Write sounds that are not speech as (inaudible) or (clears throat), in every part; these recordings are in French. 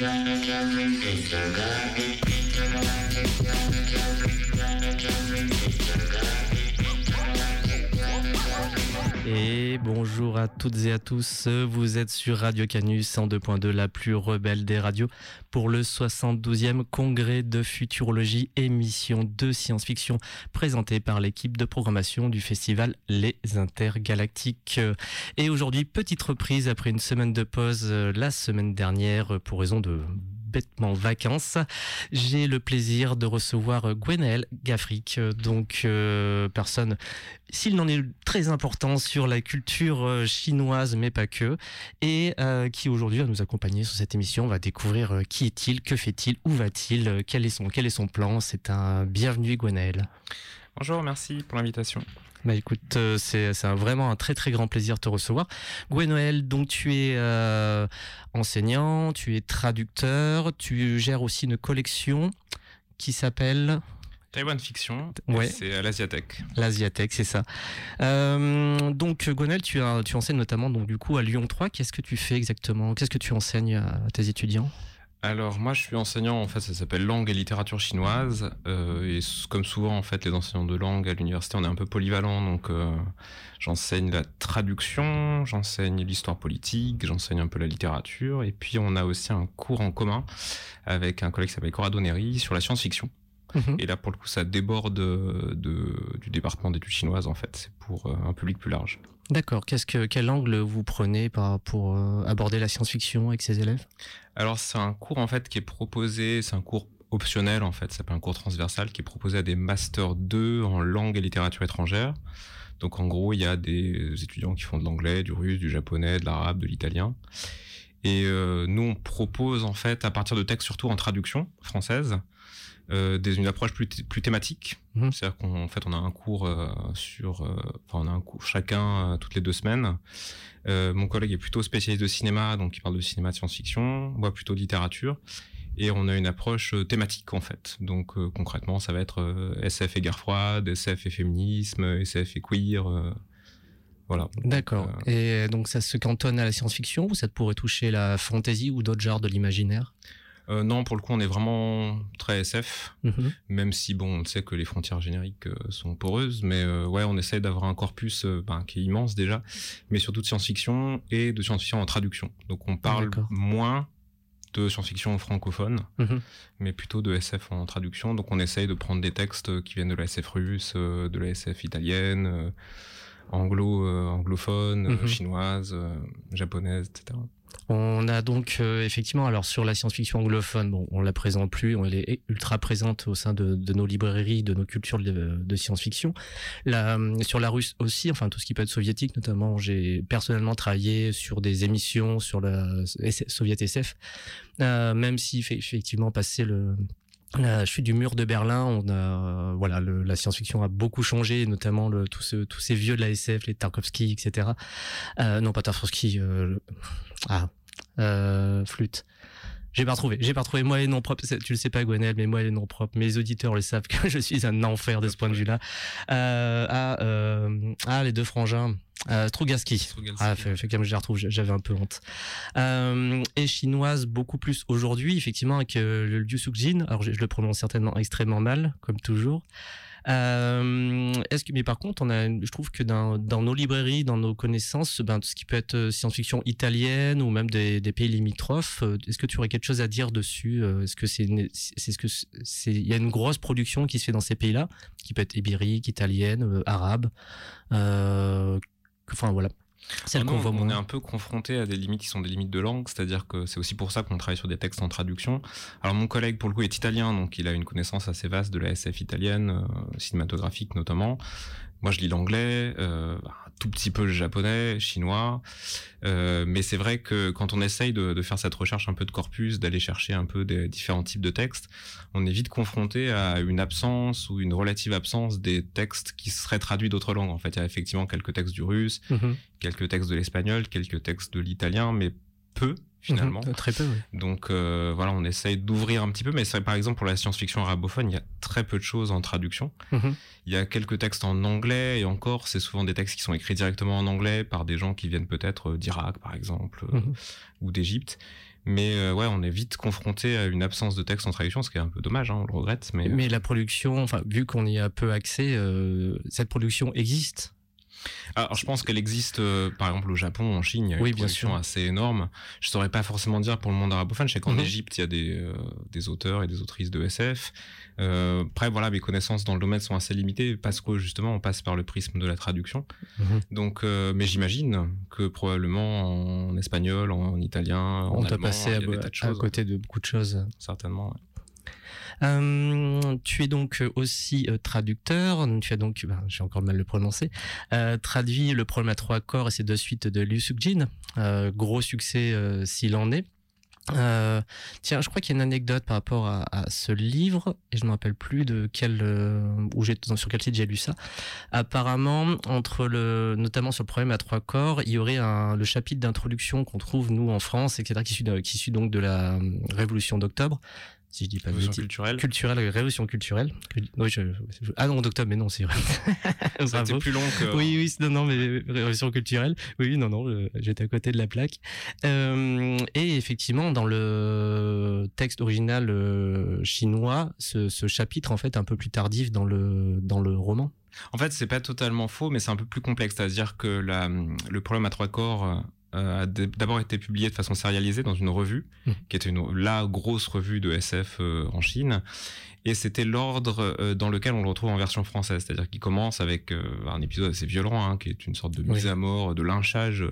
Et bonjour à toutes et à tous, vous êtes sur Radio Canus 102.2, la plus rebelle des radios, pour le 72e congrès de futurologie, émission de science-fiction présentée par l'équipe de programmation du festival Les Intergalactiques. Et aujourd'hui, petite reprise après une semaine de pause la semaine dernière pour raison de bêtement vacances. J'ai le plaisir de recevoir Gwenaël Gaffric, donc euh, personne, s'il n'en est très important sur la culture euh, chinoise, mais pas que, et euh, qui aujourd'hui va nous accompagner sur cette émission. On va découvrir qui est-il, que fait-il, où va-t-il, quel est son, quel est son plan. C'est un bienvenu Gwenaël. Bonjour, merci pour l'invitation. Bah écoute, euh, c'est vraiment un très très grand plaisir de te recevoir. Gwen donc tu es euh, enseignant, tu es traducteur, tu gères aussi une collection qui s'appelle Taiwan Fiction, ouais. c'est à l'Asiatech. L'Asiatech, c'est ça. Euh, donc Gwenel, tu, as, tu enseignes notamment donc du coup à Lyon 3. Qu'est-ce que tu fais exactement? Qu'est-ce que tu enseignes à tes étudiants? Alors moi je suis enseignant en fait ça s'appelle langue et littérature chinoise euh, et comme souvent en fait les enseignants de langue à l'université on est un peu polyvalent donc euh, j'enseigne la traduction, j'enseigne l'histoire politique, j'enseigne un peu la littérature et puis on a aussi un cours en commun avec un collègue qui s'appelle Corrado Neri sur la science-fiction. Mhm. Et là, pour le coup, ça déborde de, du département d'études chinoises, en fait. C'est pour euh, un public plus large. D'accord. Qu'est-ce que quel angle vous prenez pour euh, aborder la science-fiction avec ses élèves? Alors, c'est un cours en fait qui est proposé. C'est un cours optionnel en fait. Ça s'appelle un cours transversal qui est proposé à des masters 2 en langue et littérature étrangère. Donc, en gros, il y a des étudiants qui font de l'anglais, du russe, du japonais, de l'arabe, de l'italien. Et euh, nous, on propose en fait à partir de textes surtout en traduction française euh, des, une approche plus, plus thématique. Mhm. C'est-à-dire qu'en fait, on a un cours euh, sur, euh, enfin, on a un cours chacun toutes les deux semaines. mon collègue est plutôt spécialiste de cinéma, donc il parle de cinéma de science-fiction, moi plutôt de littérature. Et on a une approche thématique en fait. Donc concrètement, ça va être SF et guerre froide, SF et féminisme, SF et queer. Voilà. D'accord. Et donc ça se cantonne à la science-fiction ou ça pourrait toucher la fantasy ou d'autres genres de l'imaginaire? Euh, non, pour le coup, on est vraiment très SF, mhm. même si bon, on sait que les frontières génériques euh, sont poreuses, mais euh, ouais, on essaie d'avoir un corpus ben, qui est immense déjà, mais surtout de science-fiction et de science-fiction en traduction. Donc on parle moins de science-fiction francophone, mhm. mais plutôt de SF en traduction. Donc on essaye de prendre des textes qui viennent de la SF russe, de la SF italienne, anglo, anglophone, mhm. chinoise, japonaise, etc. On a donc euh, effectivement, alors sur la science-fiction anglophone, bon, on la présente plus, elle est ultra présente au sein de, nos librairies, de nos cultures de, science-fiction. sur la russe aussi, enfin tout ce qui peut être soviétique, notamment, j'ai personnellement travaillé sur des émissions sur la soviet SF, euh, même si effectivement passé le la chute du mur de Berlin, on a voilà, la science-fiction a beaucoup changé, notamment tous, ces vieux de la SF, les Tarkovsky, etc. Euh, non, pas Tarkovsky, euh, ah, euh, flûte. J'ai pas retrouvé, j'ai pas retrouvé. Moi, les noms propres, tu le sais pas, Gwenel, mais moi, les noms propres, mes auditeurs le savent que (laughs) je suis un enfer de ce point de vue-là. Euh, ah, euh, ah, les deux frangins. Euh, Strugaski. Ah, fait, fait comme je les retrouve, j'avais un peu honte. Euh, et chinoise beaucoup plus aujourd'hui, effectivement, avec euh, le Liu Sukjin. Alors, je, je, le prononce certainement extrêmement mal, comme toujours. Euh, est-ce que, mais par contre, on a, je trouve que dans, nos librairies, dans nos connaissances, ben, tout ce qui peut être euh, science-fiction italienne ou même des, des pays limitrophes, euh, est-ce que tu aurais quelque chose à dire dessus euh, Est-ce que c'est, c'est ce que c'est, il y a une grosse production qui se fait dans ces pays-là, qui peut être ibérique, italienne, arabe. Euh, enfin voilà. C'est qu'on voit on est un peu confronté à des limites qui sont des limites de langue, c'est-à-dire que c'est aussi pour ça qu'on travaille sur des textes en traduction. Alors mon collègue pour le coup est italien, donc il a une connaissance assez vaste de la SF italienne, euh, cinématographique notamment. Moi, je lis l'anglais, euh, un tout petit peu le japonais, chinois, euh, mais c'est vrai que quand on essaye de, de, faire cette recherche un peu de corpus, d'aller chercher un peu des différents types de textes, on est vite confronté à une absence ou une relative absence des textes qui seraient traduits d'autres langues. En fait, il y a effectivement quelques textes du russe, mhm. quelques textes de l'espagnol, quelques textes de l'italien, mais peu finalement. Mhm, très peu. Donc euh, voilà, on essaye d'ouvrir un petit peu, mais c'est par exemple pour la science-fiction arabophone, il y a très peu de choses en traduction. Mhm. Il y a quelques textes en anglais et encore, c'est souvent des textes qui sont écrits directement en anglais par des gens qui viennent peut-être euh, d'Irak par exemple euh, mhm. ou d'Égypte. Mais ouais, on est vite confronté à une absence de texte en traduction, ce qui est un peu dommage, hein, on le regrette. Mais, mais la production, enfin, vu qu'on y a peu accès, cette production existe alors, je pense qu'elle existe, euh, par exemple, au Japon, en Chine, il y a une production assez énorme. Je saurais pas forcément dire pour le monde arabophone. Je sais qu'en mhm. Égypte, il y a des, euh, des, auteurs et des autrices de SF. Euh, après, voilà, mes connaissances dans le domaine sont assez limitées parce que justement, on passe par le prisme de la traduction. Mhm. Donc, mais j'imagine que probablement en espagnol, en italien, on en allemand, passé à, à, côté de beaucoup de choses. Certainement. Euh, tu es donc aussi euh, traducteur. Tu as donc, ben, j'ai encore mal le prononcer, euh, traduit le problème à trois corps et ses deux suites de Liu Sukjin. gros succès s'il en est. tiens, je crois qu'il y a une anecdote par rapport à, ce livre et je ne me rappelle plus de quel j'ai sur quel site j'ai lu ça. Apparemment, entre le notamment sur le problème à trois corps, il y aurait le chapitre d'introduction qu'on trouve nous en France, etc., qui suit, qui suit donc de la Révolution d'octobre, si je dis pas révolution culturelle. Culturelle, révolution culturelle. Oui, je, ah non, d'octobre, mais non, c'est vrai. (laughs) C'était plus long que. Oui, oui, non, non, mais révolution culturelle. Oui, non, non, j'étais à côté de la plaque. Euh, et effectivement, dans le texte original euh, chinois, ce, ce, chapitre en fait un peu plus tardif dans le dans le roman. En fait, c'est pas totalement faux, mais c'est un peu plus complexe. C'est-à-dire que la, le problème à trois corps euh, a d'abord été publié de façon sérialisée dans une revue, mmh. qui était une, la grosse revue de SF euh, en Chine. Et c'était l'ordre euh, dans lequel on le retrouve en version française, c'est-à-dire qu'il commence avec un épisode assez violent, hein, qui est une sorte de mise à mort, de lynchage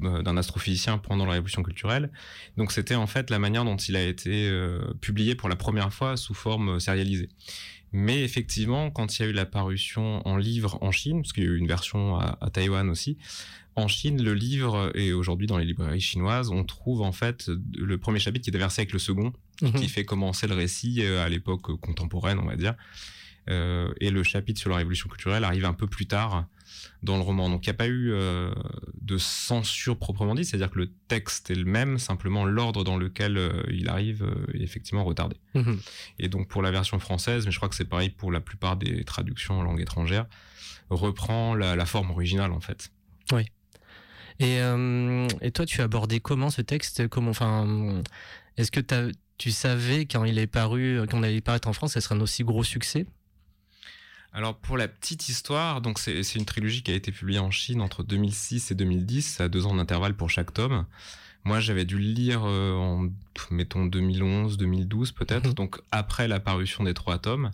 d'un astrophysicien pendant la révolution culturelle. Donc c'était en fait la manière dont il a été publié pour la première fois sous forme sérialisée. Mais effectivement, quand il y a eu la parution en livre en Chine, parce qu'il y a eu une version à, à Taïwan aussi, en Chine, le livre, et aujourd'hui dans les librairies chinoises, on trouve en fait le premier chapitre qui est versé avec le second, qui mhm. fait commencer le récit euh, à l'époque contemporaine, on va dire. Euh, et le chapitre sur la révolution culturelle arrive un peu plus tard dans le roman. Donc il n'y a pas eu euh, de censure proprement dit, c'est-à-dire que le texte est le même, simplement l'ordre dans lequel il arrive est effectivement retardé. Mhm. Et donc pour la version française, mais je crois que c'est pareil pour la plupart des traductions en langue étrangère, reprend la, la forme originale en fait. Oui. Et, euh, et toi, tu as abordé comment ce texte? Comment, enfin, est-ce que tu savais quand il est paru, quand on allait paraître en France, ce serait un aussi gros succès? Alors pour la petite histoire, donc c'est une trilogie qui a été publiée en Chine entre 2006 et 2010, à deux ans d'intervalle pour chaque tome. Moi, j'avais dû le lire euh, en, mettons, 2011, 2012 peut-être, mhm. donc après la parution des trois tomes.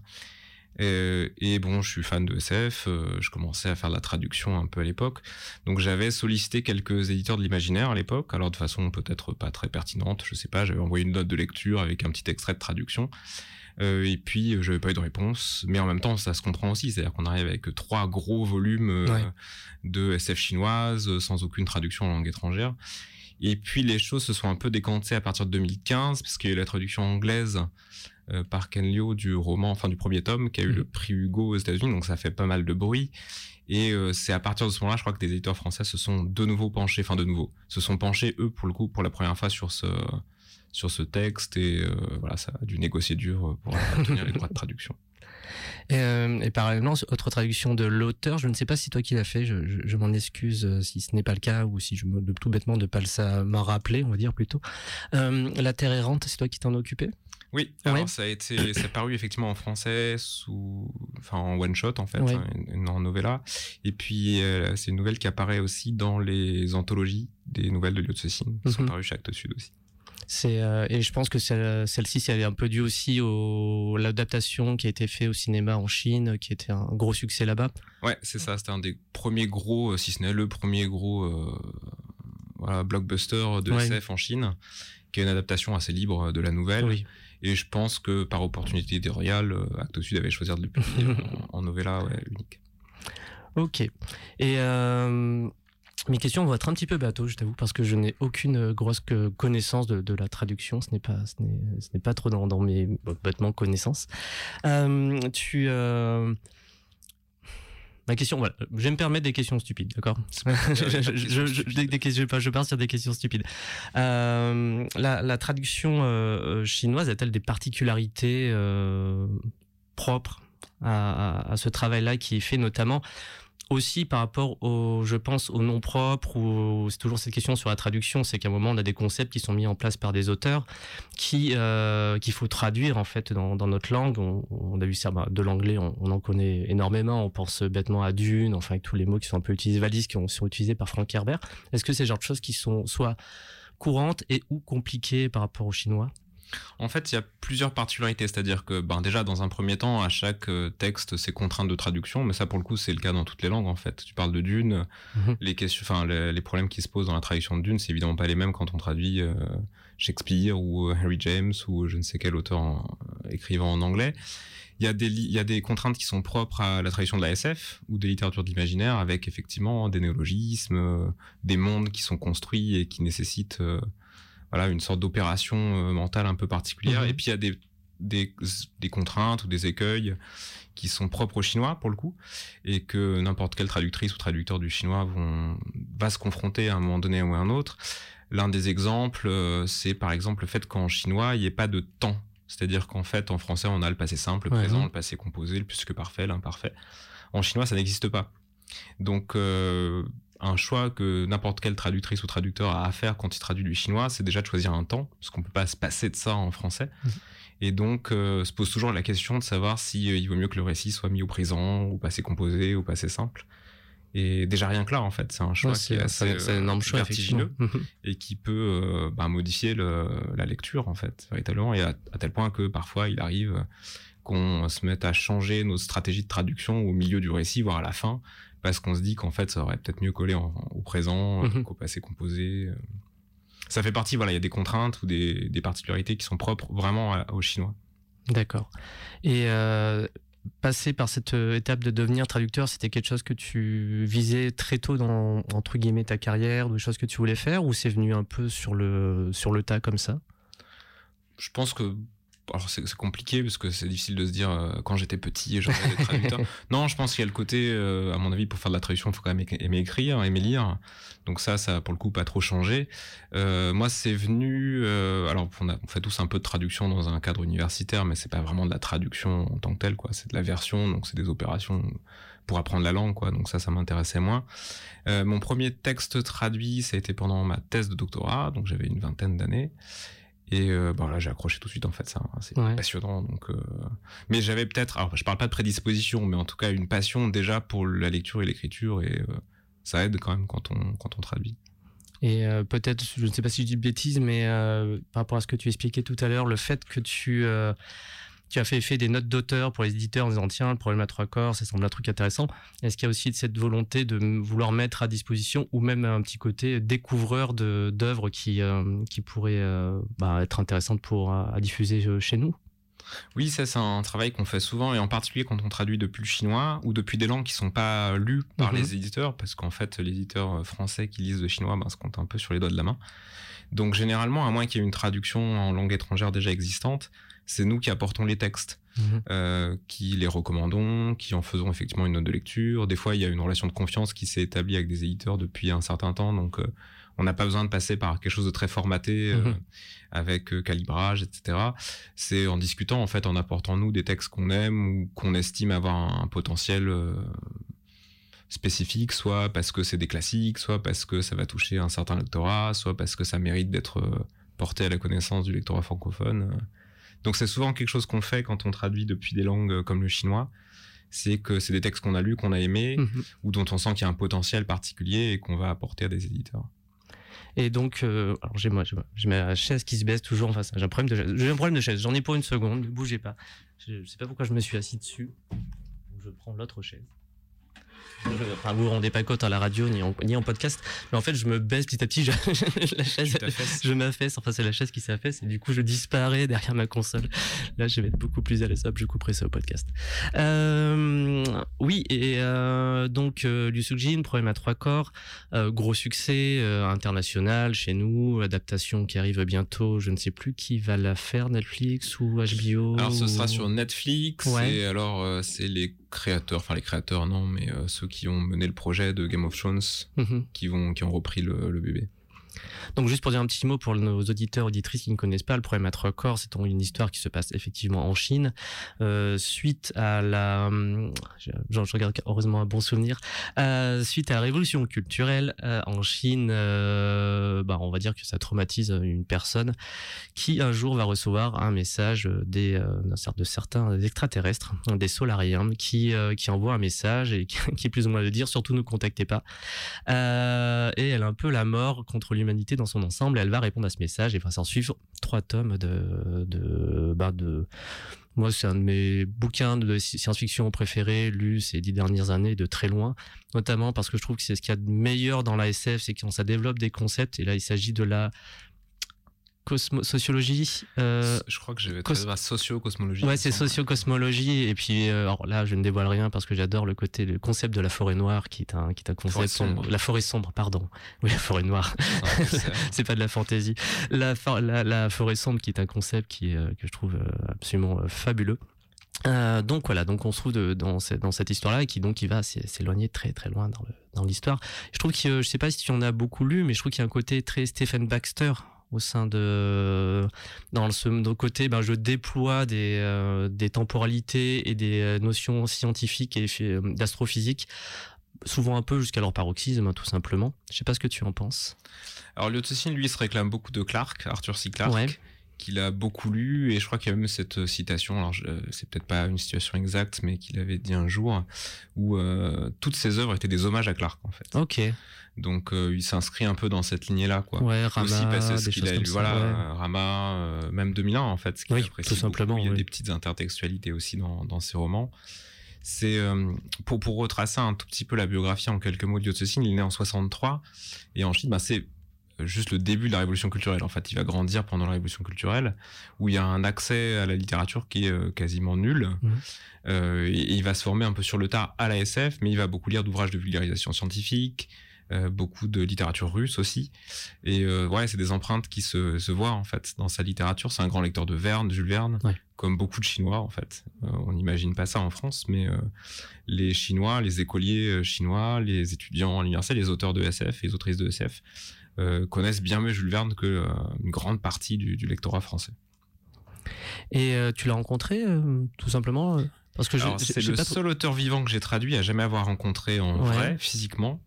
Euh, et bon, je suis fan de SF, euh, je commençais à faire de la traduction un peu à l'époque. Donc j'avais sollicité quelques éditeurs de l'imaginaire à l'époque, alors de façon peut-être pas très pertinente, je sais pas, j'avais envoyé une note de lecture avec un petit extrait de traduction. Euh, et puis je n'avais pas eu de réponse, mais en même temps ça se comprend aussi, c'est-à-dire qu'on arrive avec trois gros volumes de SF chinoise sans aucune traduction en langue étrangère. Et puis les choses se sont un peu décantées à partir de 2015 parce qu'il y a eu la traduction anglaise euh, par Ken Liu du roman, enfin du premier tome, qui a eu le mhm. prix Hugo aux États-Unis, donc ça fait pas mal de bruit. Et euh, c'est à partir de ce moment-là, je crois que des éditeurs français se sont de nouveau penchés, enfin de nouveau, se sont penchés eux pour le coup pour la première fois sur ce sur ce texte et euh, voilà, ça a dû négocier dur pour obtenir les droits de traduction. Et, et, parallèlement, autre traduction de l'auteur, je ne sais pas si toi qui l'as fait, je, je, m'en excuse si ce n'est pas le cas ou si je me tout bêtement de pas le m'en rappeler, on va dire plutôt. la Terre errante, c'est toi qui t'en occupais oui, alors ça a été, ça paru effectivement en français sous, enfin en one shot en fait, hein, en novella. Et puis euh, c'est une nouvelle qui apparaît aussi dans les anthologies des nouvelles de Liu Cixin, qui sont mhm. parues chez Actes Sud aussi. C'est euh, et je pense que celle-ci, c'est un peu dû aussi au l'adaptation qui a été faite au cinéma en Chine, qui était un gros succès là-bas. Ouais, c'est ça. C'était un des premiers gros, euh, si ce n'est le premier gros voilà, blockbuster de SF en Chine, qui est une adaptation assez libre de la nouvelle. Oui. Et je pense que par opportunité éditoriale, euh, Actes Sud avait choisi de le publier (laughs) en, novella unique. Ok. Et euh, mes questions vont être un petit peu bateau, je t'avoue, parce que je n'ai aucune grosse connaissance de, la traduction. Ce n'est pas, ce n'est pas trop dans, mes bêtement connaissances. Euh, Ma question, voilà, je vais me permettre des questions stupides, d'accord? (laughs) Je, pars sur des questions stupides. Euh, la, traduction euh, chinoise a-t-elle des particularités euh, propres à, ce travail-là qui est fait notamment aussi par rapport au, je pense, au nom propre ou c'est toujours cette question sur la traduction, c'est qu'à un moment on a des concepts qui sont mis en place par des auteurs qui euh, qu'il faut traduire en fait dans, dans notre langue. On, a vu ça bah, de l'anglais, on, en connaît énormément. On pense bêtement à Dune, enfin avec tous les mots qui sont un peu utilisés, valises qui sont utilisés par Frank Herbert. Est-ce que c'est genre de choses qui sont soit courantes et ou compliquées par rapport au chinois? En fait, il y a plusieurs particularités, c'est-à-dire que ben, déjà, dans un premier temps, à chaque euh, texte, c'est contraintes de traduction, mais ça, pour le coup, c'est le cas dans toutes les langues, en fait. Tu parles de Dune, mhm. les, questions, enfin, les, problèmes qui se posent dans la traduction de Dune, c'est évidemment pas les mêmes quand on traduit euh, Shakespeare ou euh, Harry James ou je ne sais quel auteur écrivant en anglais. Il y, a des, il y a des contraintes qui sont propres à la traduction de la SF ou des littératures d'imaginaire avec effectivement des néologismes, des mondes qui sont construits et qui nécessitent voilà une sorte d'opération euh, mentale un peu particulière. Mhm. Et puis il y a des, des, des, contraintes ou des écueils qui sont propres aux Chinois pour le coup, et que n'importe quelle traductrice ou traducteur du chinois vont, va se confronter à un moment donné ou à un autre. L'un des exemples, euh, c'est par exemple le fait qu'en chinois, il n'y ait pas de temps. C'est-à-dire qu'en fait, en français, on a le passé simple, le présent, le passé composé, le plus que parfait, l'imparfait. En chinois, ça n'existe pas. Donc, euh, un choix que n'importe quelle traductrice ou traducteur a à faire quand il traduit du chinois, c'est déjà de choisir un temps, parce qu'on peut pas se passer de ça en français. Mhm. Et donc, euh, se pose toujours la question de savoir si euh, il vaut mieux que le récit soit mis au présent, ou passé composé, ou passé simple. Et déjà rien que là, en fait, c'est un choix qui est assez un énorme choix, vertigineux mhm. et qui peut euh, bah, modifier le, la lecture, en fait, véritablement, et à, à, tel point que parfois il arrive qu'on se mette à changer nos stratégies de traduction au milieu du récit, voire à la fin, parce qu'on se dit qu'en fait ça aurait peut-être mieux collé au présent mhm. qu'au passé composé. Euh. Ça fait partie, voilà, il y a des contraintes ou des, particularités qui sont propres vraiment aux Chinois. D'accord. Et euh, passer par cette euh, étape de devenir traducteur, c'était quelque chose que tu visais très tôt dans entre guillemets ta carrière, des choses que tu voulais faire, ou c'est venu un peu sur le sur le tas comme ça? Je pense que alors c'est compliqué parce que c'est difficile de se dire euh, quand j'étais petit j'aurais été traducteur. (laughs) non, je pense qu'il y a le côté, euh, à mon avis, pour faire de la traduction, il faut quand même aimer écrire, aimer lire. Donc ça, ça pour le coup pas trop changé. Euh, moi, c'est venu. alors on, a, on, fait tous un peu de traduction dans un cadre universitaire, mais c'est pas vraiment de la traduction en tant que telle, quoi. C'est de la version, donc c'est des opérations pour apprendre la langue, quoi. Donc ça, ça m'intéressait moins. mon premier texte traduit, ça a été pendant ma thèse de doctorat, donc j'avais une vingtaine d'années. Et euh, bon, là, j'ai accroché tout de suite, en fait, ça, c'est passionnant. Donc, euh... Mais j'avais peut-être, alors je parle pas de prédisposition, mais en tout cas une passion déjà pour la lecture et l'écriture, et euh, ça aide quand même quand on, quand on traduit. Et euh, peut-être, je ne sais pas si je dis bêtise, mais par rapport à ce que tu expliquais tout à l'heure, le fait que tu tu as fait, fait des notes d'auteur pour les éditeurs en disant tiens, le problème à trois corps, ça semble un truc intéressant. Est-ce qu'il y a aussi cette volonté de vouloir mettre à disposition ou même un petit côté découvreur d'œuvres qui, euh, qui pourraient euh, bah, être intéressantes pour, à, diffuser euh, chez nous? Oui, ça c'est un travail qu'on fait souvent et en particulier quand on traduit depuis le chinois ou depuis des langues qui sont pas lues par mhm. les éditeurs parce qu'en fait les éditeurs français qui lisent le chinois ben, se comptent un peu sur les doigts de la main. Donc généralement, à moins qu'il y ait une traduction en langue étrangère déjà existante, c'est nous qui apportons les textes, mhm. euh, qui les recommandons, qui en faisons effectivement une note de lecture. Des fois, il y a une relation de confiance qui s'est établie avec des éditeurs depuis un certain temps, donc euh, on n'a pas besoin de passer par quelque chose de très formaté euh, mhm. avec calibrage, etc. C'est en discutant, en fait, en apportant nous des textes qu'on aime ou qu'on estime avoir un, potentiel spécifique, soit parce que c'est des classiques, soit parce que ça va toucher un certain lectorat, soit parce que ça mérite d'être porté à la connaissance du lectorat francophone. Donc c'est souvent quelque chose qu'on fait quand on traduit depuis des langues euh, comme le chinois. C'est que c'est des textes qu'on a lus, qu'on a aimés, mhm. ou dont on sent qu'il y a un potentiel particulier et qu'on va apporter à des éditeurs. Et donc, euh, alors j'ai moi, j'ai ma chaise qui se baisse toujours. Enfin, j'ai un problème de J'ai un problème de chaise. J'en ai pour une seconde. Ne bougez pas. Je, ne sais pas pourquoi je me suis assis dessus. je prends l'autre chaise. Enfin, vous vous rendez pas compte à la radio ni en, ni en podcast, mais en fait, je me baisse petit à petit. Je, (laughs) la chaise, je m'affaisse. Enfin, c'est la chaise qui s'affaisse et du coup, je disparais derrière ma console. Là, je vais être beaucoup plus à l'aise. Je couperai ça au podcast. Euh, oui, et euh, donc euh, Liu problème à trois corps, euh, gros succès international chez nous, adaptation qui arrive bientôt. Je ne sais plus qui va la faire, Netflix ou HBO. Alors, ce sera sur Netflix. Et alors, c'est les créateurs, enfin les créateurs non, mais ceux qui ont mené le projet de Game of Thrones, mhm. qui, vont, qui ont repris le, bébé. Donc juste pour dire un petit mot pour nos auditeurs auditrices qui ne connaissent pas le problème à trois corps, c'est une histoire qui se passe effectivement en Chine euh, suite à la, je, regarde heureusement un bon souvenir, euh, suite à la révolution culturelle euh, en Chine, bah, on va dire que ça traumatise une personne qui un jour va recevoir un message des de certains extraterrestres, des solariens, qui qui envoient un message et (laughs) qui, plus ou moins de dire surtout ne contactez pas. et elle a un peu la mort contre l'humanité dans son ensemble. Et elle va répondre à ce message et va s'en suivre trois tomes de, de, bah de moi, c'est un de mes bouquins de science-fiction préférés, lus ces dix dernières années de très loin, notamment parce que je trouve que c'est ce qu'il y a de meilleur dans la SF, c'est quand ça développe des concepts, et là, il s'agit de la sociologie. Euh, je crois que j'avais cos... socio-cosmologie. Ouais, c'est socio-cosmologie. Et puis, euh, alors là, je ne dévoile rien parce que j'adore le côté, le concept de la forêt noire, qui est un, qui est un concept. sombre. La forêt sombre, pardon. (laughs) Oui, la forêt noire. (laughs) c'est pas de la fantaisie. La, la, la, forêt sombre, qui est un concept qui, euh, que je trouve euh, absolument euh, fabuleux. Euh, donc voilà, donc on se trouve de, dans, cette, dans cette histoire-là et qui donc il va s'éloigner très très loin dans, le, dans l'histoire. Je trouve que je sais pas si tu en as beaucoup lu, mais je trouve qu'il y a un côté très Stephen Baxter au sein de dans ce côté ben je déploie des euh, des temporalités et des euh, notions scientifiques et euh, d'astrophysique souvent un peu jusqu'à leur paroxysme hein, tout simplement. Je sais pas ce que tu en penses. Alors Liotocine lui se réclame beaucoup de Clark Arthur C. Clarke qu'il a beaucoup lu et je crois qu'il y a même cette citation alors c'est peut-être pas une situation exacte mais qu'il avait dit un jour où toutes ses œuvres étaient des hommages à Clark en fait ok donc euh, il s'inscrit un peu dans cette lignée-là, quoi. Ouais, Rama, Aussi parce qu'il a lu, voilà, ouais. Rama, euh, même 2001 en fait, ce qu'il oui, tout simplement. Beaucoup. Il y a oui. des petites intertextualités aussi dans, dans ses romans. C'est euh, pour pour retracer un tout petit peu la biographie en quelques mots de Cécile, il est né en 63 et en Chine, bah, c'est juste le début de la révolution culturelle. En fait, il va grandir pendant la révolution culturelle, où il y a un accès à la littérature qui est euh, quasiment nul. Mmh. Euh, et il va se former un peu sur le tard à la SF, mais il va beaucoup lire d'ouvrages de vulgarisation scientifique, euh, beaucoup de littérature russe aussi. Et euh, ouais, c'est des empreintes qui se, se voient en fait dans sa littérature. C'est un grand lecteur de Verne, de Jules Verne, Ouais. comme beaucoup de Chinois en fait. Euh, on n'imagine pas ça en France, mais les Chinois, les écoliers chinois, les étudiants à l'université, les auteurs de SF, les autrices de SF connaissent bien mieux Jules Verne que euh, une grande partie du, du lectorat français. Et euh, tu l'as rencontré euh, tout simplement euh, parce que c'est le seul auteur vivant que j'ai traduit à jamais avoir rencontré en Ouais. vrai, physiquement.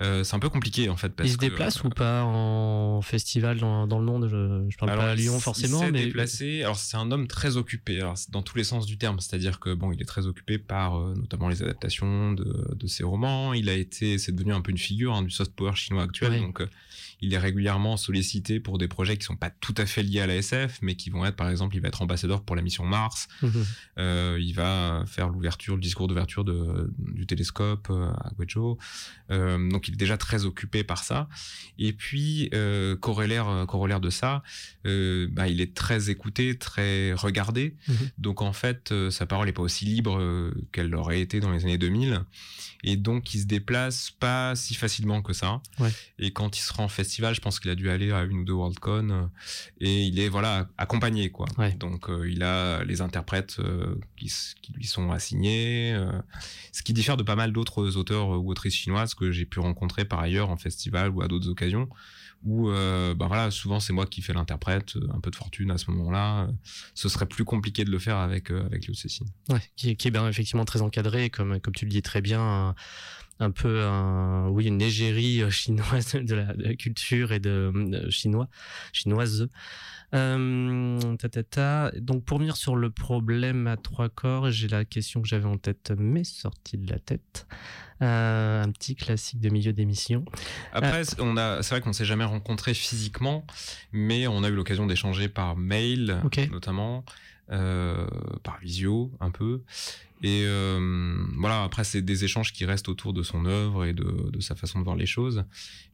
Euh, c'est un peu compliqué en fait. Parce il se déplace euh, ou pas en festival dans, dans le monde? Je, je parle Alors, pas à Lyon forcément il s'est mais déplacé. Alors c'est un homme très occupé, alors, dans tous les sens du terme. C'est-à-dire que bon, il est très occupé par euh, notamment les adaptations de, de ses romans. Il a été, c'est devenu un peu une figure hein, du soft power chinois actuel. Donc il est régulièrement sollicité pour des projets qui sont pas tout à fait liés à la SF, mais qui vont être, par exemple, il va être ambassadeur pour la mission Mars. Euh, il va faire l'ouverture, le discours d'ouverture du télescope euh, à Guizhou. Euh, donc il est déjà très occupé par ça. Et puis euh, corollaire, corollaire de ça, bah, il est très écouté, très regardé. Mhm. Donc en fait, sa parole n'est pas aussi libre qu'elle l'aurait été dans les années 2000. Et donc il se déplace pas si facilement que ça. Ouais. Et quand il en festival, je pense qu'il a dû aller à une ou deux Worldcon. euh, et il est voilà accompagné quoi. Ouais. Donc euh, il a les interprètes euh, qui, lui sont assignés, ce qui diffère de pas mal d'autres auteurs ou autrices chinoises que j'ai pu rencontrer par ailleurs en festival ou à d'autres occasions. Où euh, ben voilà, souvent c'est moi qui fais l'interprète, un peu de fortune à ce moment-là. Ce serait plus compliqué de le faire avec euh, avec Liu Cixin. Ouais, qui, qui est bien effectivement très encadré, comme, comme tu le dis très bien, un, peu un, oui, une égérie euh, chinoise de la, de la culture et de, de chinois, chinoise. Euh, ta, ta, ta. Donc pour venir sur le problème à trois corps, j'ai la question que j'avais en tête, mais sortie de la tête. Euh, un petit classique de milieu d'émission. Après, c'est- on a, c'est vrai qu'on s'est jamais rencontrés physiquement, mais on a eu l'occasion d'échanger par mail, notamment, euh, par visio, un peu. Et euh, voilà, après, c'est des échanges qui restent autour de son œuvre et de, de sa façon de voir les choses.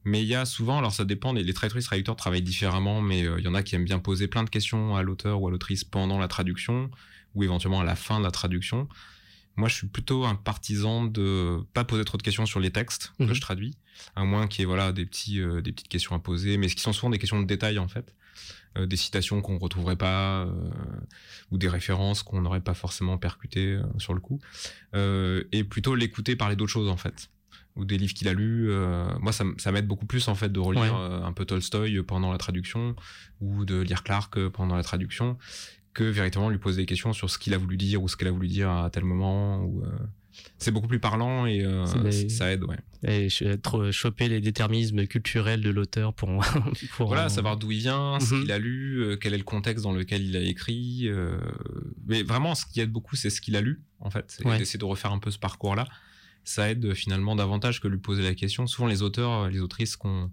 Mais il y a souvent, alors ça dépend, les, les traductrices traducteurs travaillent différemment, mais euh, il y en a qui aiment bien poser plein de questions à l'auteur ou à l'autrice pendant la traduction, ou éventuellement à la fin de la traduction. Moi, je suis plutôt un partisan de pas poser trop de questions sur les textes Mhm. que je traduis, à moins qu'il y ait voilà des petits euh, des petites questions à poser, mais ce qui sont souvent des questions de détail en fait, des citations qu'on retrouverait pas euh, ou des références qu'on n'aurait pas forcément percutées euh, sur le coup, Euh, et plutôt l'écouter parler d'autres choses en fait. ou des livres qu'il a lus. moi, ça, ça m'aide beaucoup plus en fait de relire un peu Tolstoy pendant la traduction ou de lire Clark pendant la traduction que véritablement lui poser des questions sur ce qu'il a voulu dire ou ce qu'elle a voulu dire à tel moment. Ou, euh, c'est beaucoup plus parlant et euh, ça aide, ouais. Et choper les déterminismes culturels de l'auteur pour, (laughs) voilà, savoir d'où il vient, ce mhm. qu'il a lu, euh, quel est le contexte dans lequel il a écrit. mais vraiment, ce qui aide beaucoup, c'est ce qu'il a lu, en fait. Et d'essayer de refaire un peu ce parcours-là. Ça aide finalement davantage que lui poser la question. Souvent, les auteurs, les autrices qu'on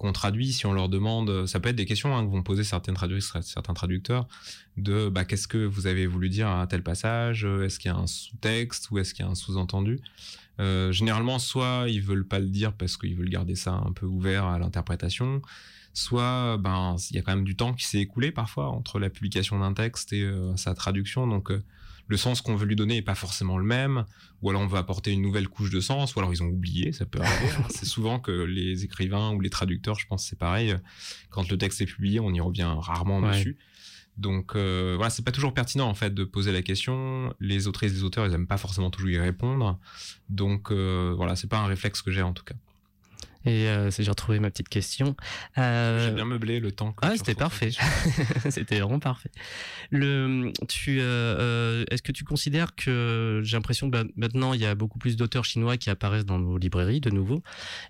qu'on traduit, si on leur demande, ça peut être des questions hein, que vont poser certains traducteurs, de bah, qu'est-ce que vous avez voulu dire à tel passage, est-ce qu'il y a un sous-texte ou est-ce qu'il y a un sous-entendu? Euh, généralement, soit ils veulent pas le dire parce qu'ils veulent garder ça un peu ouvert à l'interprétation, soit ben il y a quand même du temps qui s'est écoulé parfois entre la publication d'un texte et euh, sa traduction, donc euh, le sens qu'on veut lui donner est pas forcément le même, ou alors on veut apporter une nouvelle couche de sens, ou alors ils ont oublié, ça peut arriver. Hein. (laughs) c'est souvent que les écrivains ou les traducteurs, je pense c'est pareil, quand le texte est publié, on y revient rarement dessus. Donc euh, voilà, c'est pas toujours pertinent en fait de poser la question. Les autrices, les auteurs, ils aiment pas forcément toujours y répondre. Donc euh, voilà, c'est pas un réflexe que j'ai en tout cas. Et euh, j'ai retrouvé ma petite question. Euh... J'ai bien meublé le temps. ah, c'était parfait. (laughs) c'était vraiment parfait. Le, tu, euh, euh, est-ce que tu considères que j'ai l'impression que bah, maintenant il y a beaucoup plus d'auteurs chinois qui apparaissent dans nos librairies de nouveau.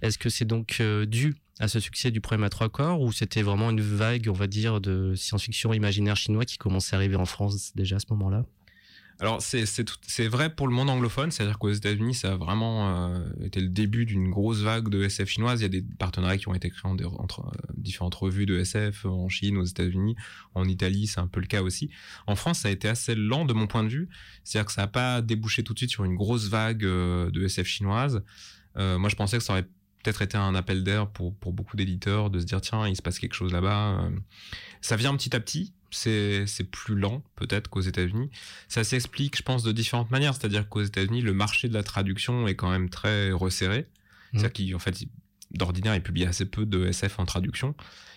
Est-ce que c'est donc dû à ce succès du problème à trois corps ou c'était vraiment une vague, on va dire, de science-fiction imaginaire chinois qui commençait à arriver en France déjà à ce moment-là? Alors c'est vrai pour le monde anglophone, c'est-à-dire qu'aux États-Unis, ça a vraiment euh, été le début d'une grosse vague de SF chinoise. Il y a des partenariats qui ont été créés entre euh, différentes revues de SF en Chine, aux États-Unis, en Italie, c'est un peu le cas aussi. En France, ça a été assez lent de mon point de vue, c'est-à-dire que ça n'a pas débouché tout de suite sur une grosse vague euh, de SF chinoise. moi, je pensais que ça aurait peut-être été un appel d'air pour, pour beaucoup d'éditeurs de se dire tiens, il se passe quelque chose là-bas. Ça vient petit à petit c'est plus lent peut-être qu'aux États-Unis. Ça s'explique, je pense, de différentes manières. C'est-à-dire qu'aux États-Unis, le marché de la traduction est quand même très resserré. Mmh. C'est-à-dire qu'en fait, d'ordinaire, il publie assez peu de SF en traduction.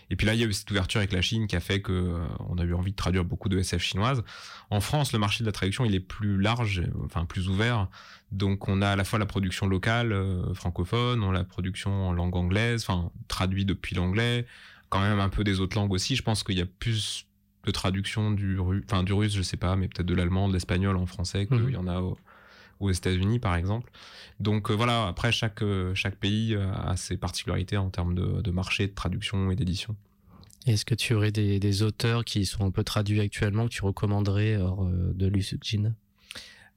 Et puis là, il y a eu cette ouverture avec la Chine qui a fait que euh, on a eu envie de traduire beaucoup de SF chinoises. En France, le marché de la traduction, il est plus large, enfin plus ouvert. Donc, on a à la fois la production locale euh, francophone, on a la production en langue anglaise, enfin traduit depuis l'anglais, quand même un peu des autres langues aussi. Je pense qu'il y a plus de traduction du, enfin, du russe, je sais pas, mais peut-être de l'allemand, de l'espagnol en français, qu'il mhm. y en a aux États-Unis, par exemple. Donc euh, voilà, après, chaque, euh, chaque pays euh, a ses particularités en termes de, de marché, de traduction et d'édition. Est-ce que tu aurais des, des, auteurs qui sont un peu traduits actuellement que tu recommanderais hors de Lu Jin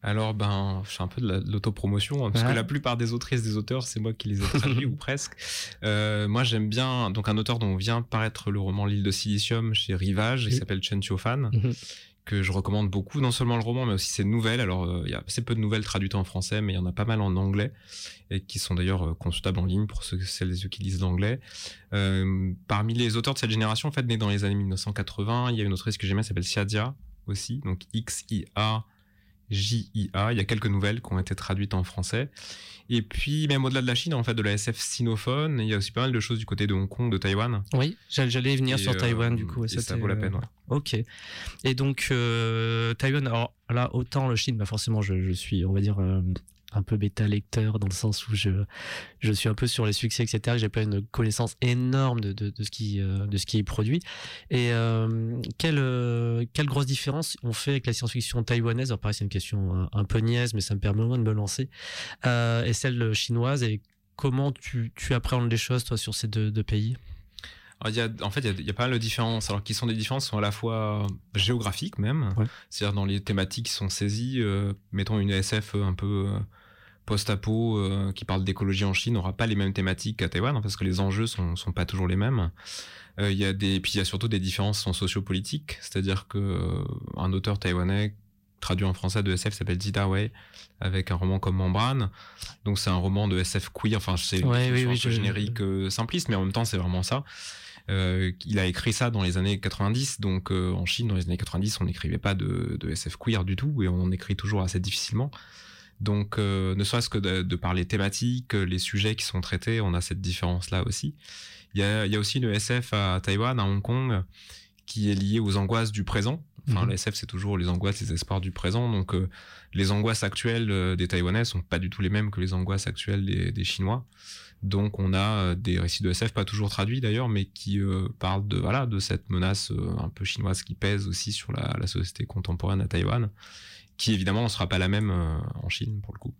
alors, ben, je fais un peu de l'autopromotion, hein, parce que la plupart des autrices, des auteurs, c'est moi qui les ai traduits, (laughs) ou presque. Euh, moi, j'aime bien, donc, un auteur dont vient paraître le roman L'île de Silicium chez Rivage, il s'appelle Chen Qiufan, mhm. que je recommande beaucoup, non seulement le roman, mais aussi ses nouvelles. Alors, euh, il y a assez peu de nouvelles traduites en français, mais il y en a pas mal en anglais, et qui sont d'ailleurs euh, consultables en ligne pour ceux, celles et ceux qui lisent l'anglais. parmi les auteurs de cette génération, en fait, nés dans les années 1980, il y a une autrice que j'aimais, s'appelle Xiadia, aussi, donc X-I-A, JIA. Il y a quelques nouvelles qui ont été traduites en français. Et puis, même au-delà de la Chine, en fait, de la SF sinophone, il y a aussi pas mal de choses du côté de Hong Kong, de Taïwan. Oui, j'allais venir sur Taïwan, du coup. Et ça, vaut la peine, ouais. Ok. Et donc, euh, Taïwan, alors là, autant le Chine, bah forcément, je, je suis, on va dire, euh, un peu bêta lecteur dans le sens où je, je suis un peu sur les succès, etc. J'ai pas une connaissance énorme de, de, de, ce, qui, euh, de ce qui est produit. Et euh, quelle, euh, quelle grosse différence on fait avec la science-fiction taïwanaise? Alors, pareil, c'est une question un, peu niaise, mais ça me permet au moins de me lancer. Euh, et celle chinoise, et comment tu, tu appréhendes les choses, toi, sur ces deux, deux pays? Il y a, en fait, il y, a, pas mal de différences. Alors, qui sont des différences sont à la fois géographiques même, c'est-à-dire dans les thématiques qui sont saisies. mettons une SF un peu post-apo euh, qui parle d'écologie en Chine n'aura pas les mêmes thématiques qu'à Taïwan hein, parce que les enjeux sont, sont pas toujours les mêmes. Euh, il y a des, puis il y a surtout des différences en sociopolitique, c'est-à-dire que euh, un auteur taïwanais traduit en français de SF s'appelle Zita Wei avec un roman comme Membrane. Donc c'est un roman de SF queer. Enfin c'est ouais, oui, oui, générique simpliste, mais en même temps c'est vraiment ça. Euh, il a écrit ça dans les années 90, donc en Chine dans les années 90 on n'écrivait pas de, de, SF queer du tout et on en écrit toujours assez difficilement. Donc, euh, ne serait-ce que de, de, par les thématiques, les sujets qui sont traités, on a cette différence-là aussi. Il y a, il y a aussi une SF à Taïwan, à Hong Kong, qui est liée aux angoisses du présent. Enfin, Mhm. la SF, c'est toujours les angoisses, les espoirs du présent. Donc, euh, les angoisses actuelles euh, des Taïwanais sont pas du tout les mêmes que les angoisses actuelles des, des Chinois. Donc, on a euh, des récits de SF, pas toujours traduits d'ailleurs, mais qui euh, parlent de voilà de cette menace euh, un peu chinoise qui pèse aussi sur la, la société contemporaine à Taïwan, qui évidemment ne sera pas la même euh, en Chine pour le coup.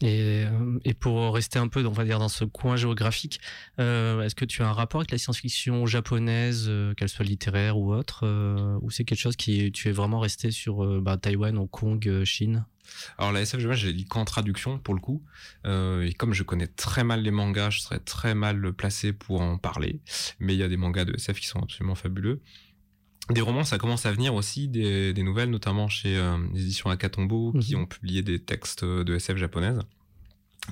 Et, euh, et pour rester un peu, on va dire, dans ce coin géographique, euh, est-ce que tu as un rapport avec la science-fiction japonaise, euh, qu'elle soit littéraire ou autre, euh, ou c'est quelque chose qui tu es vraiment resté sur bah, Taïwan, Hong Kong, Chine? Alors la SF japonaise, je l'ai lis qu'en traduction pour le coup. Et comme je connais très mal les mangas, je serais très mal placé pour en parler. Mais il y a des mangas de SF qui sont absolument fabuleux. Des romans, ça commence à venir aussi, des, des nouvelles, notamment chez euh, les éditions Akatombo, qui Mhm. ont publié des textes de SF japonaises.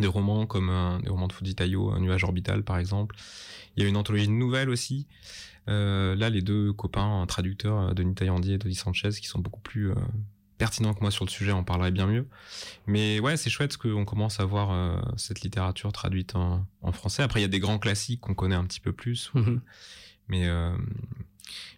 Des romans comme euh, des romans de Fujitayo, Un nuage orbital par exemple. Il y a une anthologie de nouvelles aussi. Euh, là, les deux copains traducteurs, Denis Taillandier et Tony Sanchez, qui sont beaucoup plus euh, pertinents que moi sur le sujet, en parleraient bien mieux. Mais ouais, c'est chouette qu'on commence à voir euh, cette littérature traduite en, en français. Après, il y a des grands classiques qu'on connaît un petit peu plus. Mhm. Mais, euh,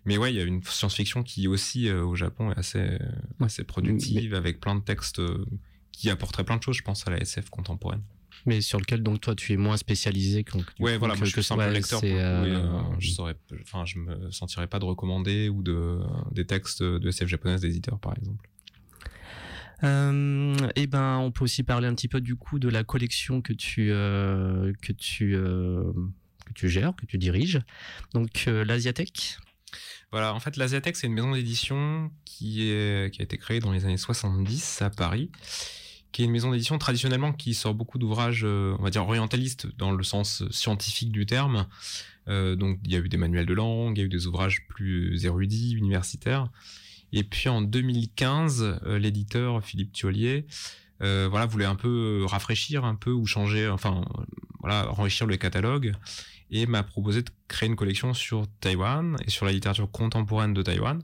mais ouais, il y a une science-fiction qui aussi euh, au Japon est assez, euh, assez productive, avec plein de textes euh, qui apporteraient plein de choses, je pense, à la SF contemporaine. Mais sur lequel donc toi tu es moins spécialisé que, Ouais, coup, voilà, que- moi je que simple ouais, lecteur. Pour coup, euh, je saurais, enfin, je me sentirais pas de recommander ou de des textes de SF japonaises d'éditeurs, par exemple. Euh, et ben, on peut aussi parler un petit peu du coup de la collection que tu que tu que tu gères, que tu diriges. Donc l'Asiatech. Voilà, en fait, l'Asiatech, c'est une maison d'édition qui, a été créée dans les années 70 à Paris, qui est une maison d'édition traditionnellement qui sort beaucoup d'ouvrages, euh, on va dire, orientalistes dans le sens scientifique du terme. Euh, donc, il y a eu des manuels de langue, il y a eu des ouvrages plus érudits, universitaires. Et puis, en 2015, euh, l'éditeur Philippe Thiolier voilà, voulait un peu rafraîchir un peu ou changer, enfin, voilà, enrichir le catalogue et m'a proposé de créer une collection sur Taïwan et sur la littérature contemporaine de Taïwan.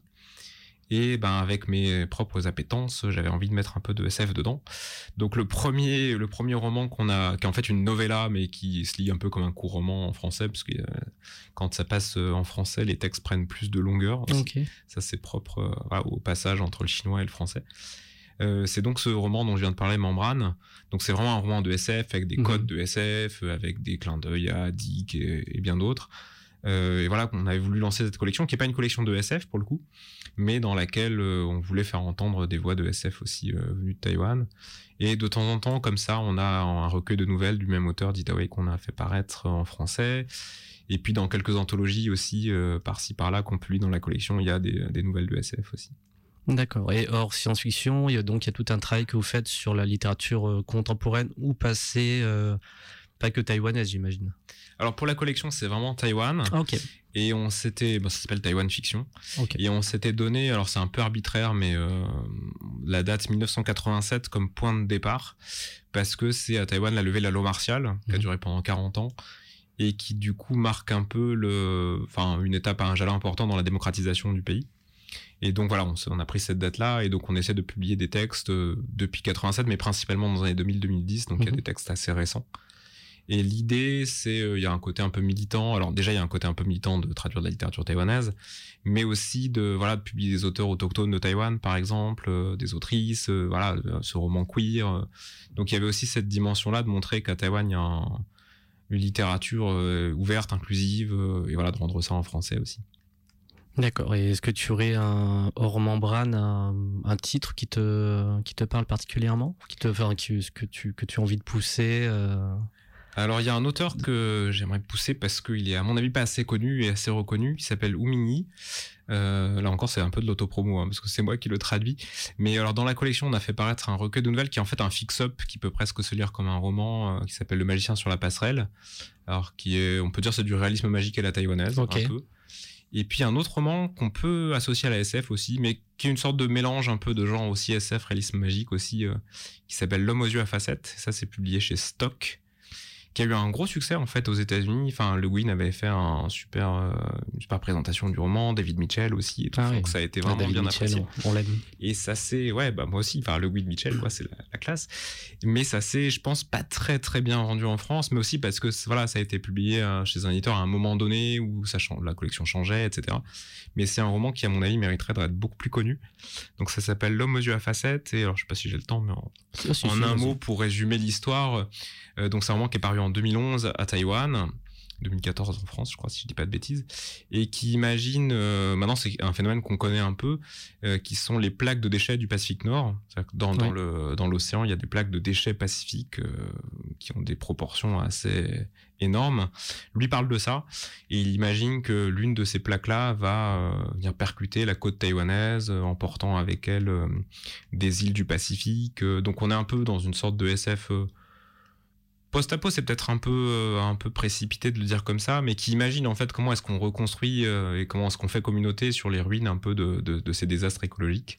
Et ben avec mes propres appétences, j'avais envie de mettre un peu de SF dedans. Donc le premier, le premier roman qu'on a, qui est en fait une novella, mais qui se lit un peu comme un court roman en français, parce que euh, quand ça passe euh, en français, les textes prennent plus de longueur. Ça, c'est propre euh, au passage entre le chinois et le français. Euh, c'est donc ce roman dont je viens de parler, Membrane. Donc c'est vraiment un roman de SF avec des Mhm. codes de SF, avec des clins d'œil à Dick et, et bien d'autres. Euh, et voilà, on avait voulu lancer cette collection, qui est pas une collection de SF pour le coup, mais dans laquelle euh, on voulait faire entendre des voix de SF aussi euh, venues de Taïwan. Et de temps en temps, comme ça, on a un recueil de nouvelles du même auteur, Ditaway, qu'on a fait paraître en français. Et puis dans quelques anthologies aussi, par-ci par-là, qu'on publie dans la collection, il y a des, des nouvelles de SF aussi. D'accord. Et hors science-fiction, il y a donc il y a tout un travail que vous faites sur la littérature euh, contemporaine ou passée, euh, pas que taïwanaise, j'imagine. Alors pour la collection, c'est vraiment Taïwan. Ah, ok. Et on s'était, bon, ça s'appelle Taïwan Fiction. Ok. Et on s'était donné, alors c'est un peu arbitraire, mais euh, la date 1987 comme point de départ, parce que c'est à Taïwan la levée de la loi martiale, qui a Mhm. duré pendant 40 ans, et qui du coup marque un peu le, enfin, une étape, un jalon important dans la démocratisation du pays. Et donc voilà, on, a pris cette date-là, et donc on essaie de publier des textes euh, depuis 87, mais principalement dans les années 2000-2010, donc il y a Mhm. des textes assez récents. Et l'idée, c'est, euh, il y a un côté un peu militant. Alors déjà, il y a un côté un peu militant de traduire de la littérature taïwanaise, mais aussi de voilà de publier des auteurs autochtones de Taïwan, par exemple, euh, des autrices, euh, voilà, ce roman queer. Donc il y avait aussi cette dimension-là de montrer qu'à Taïwan, il y a un- une littérature ouverte, inclusive, et voilà, de rendre ça en français aussi. D'accord. Et est-ce que tu aurais un hors membrane, un, un titre qui te qui te parle particulièrement, qui te, enfin, qui, ce que tu que tu as envie de pousser euh, Alors il y a un auteur que j'aimerais pousser parce qu'il est à mon avis pas assez connu et assez reconnu, qui s'appelle Oumini. Euh, là encore c'est un peu de l'autopromo hein, parce que c'est moi qui le traduis. Mais alors dans la collection on a fait paraître un recueil de nouvelles qui est en fait un fix-up qui peut presque se lire comme un roman euh, qui s'appelle Le magicien sur la passerelle. Alors qui est, on peut dire c'est du réalisme magique à la taïwanaise Ok. un peu. Et puis un autre roman qu'on peut associer à la SF aussi, mais qui est une sorte de mélange un peu de genre aussi SF, réalisme magique aussi, euh, qui s'appelle L'homme aux yeux à facettes. Ça c'est publié chez Stock qui a eu un gros succès en fait aux États-Unis. Enfin, Le Guin avait fait un super, une super présentation du roman, David Mitchell aussi, et tout. Ah donc ça a été vraiment bien apprécié. On, l'a Et ça c'est, ouais, bah moi aussi. Enfin, Le Guin Mitchell, quoi, c'est la, classe. Mais ça c'est, je pense, pas très très bien rendu en France, mais aussi parce que voilà, ça a été publié chez un éditeur à un moment donné où ça la collection changeait, etc. Mais c'est un roman qui, à mon avis, mériterait d'être beaucoup plus connu. Donc ça s'appelle L'homme aux yeux à facettes. Et alors, je sais pas si j'ai le temps, mais en, un mot pour résumer l'histoire. Euh, donc c'est un roman qui est paru en 2011 à Taïwan. 2014 en France, je crois, si je dis pas de bêtises, et qui imagine, euh, maintenant c'est un phénomène qu'on connaît un peu, euh, qui sont les plaques de déchets du Pacifique Nord. Dans, dans, le, dans l'océan, il y a des plaques de déchets pacifiques qui ont des proportions assez énormes. Lui parle de ça, et il imagine que l'une de ces plaques-là va venir percuter la côte taïwanaise, emportant avec elle des îles du Pacifique. donc on est un peu dans une sorte de SF post-apo, c'est peut-être un peu euh, un peu précipité de le dire comme ça, mais qui imagine en fait comment est-ce qu'on reconstruit euh, et comment est-ce qu'on fait communauté sur les ruines un peu de, de, ces désastres écologiques.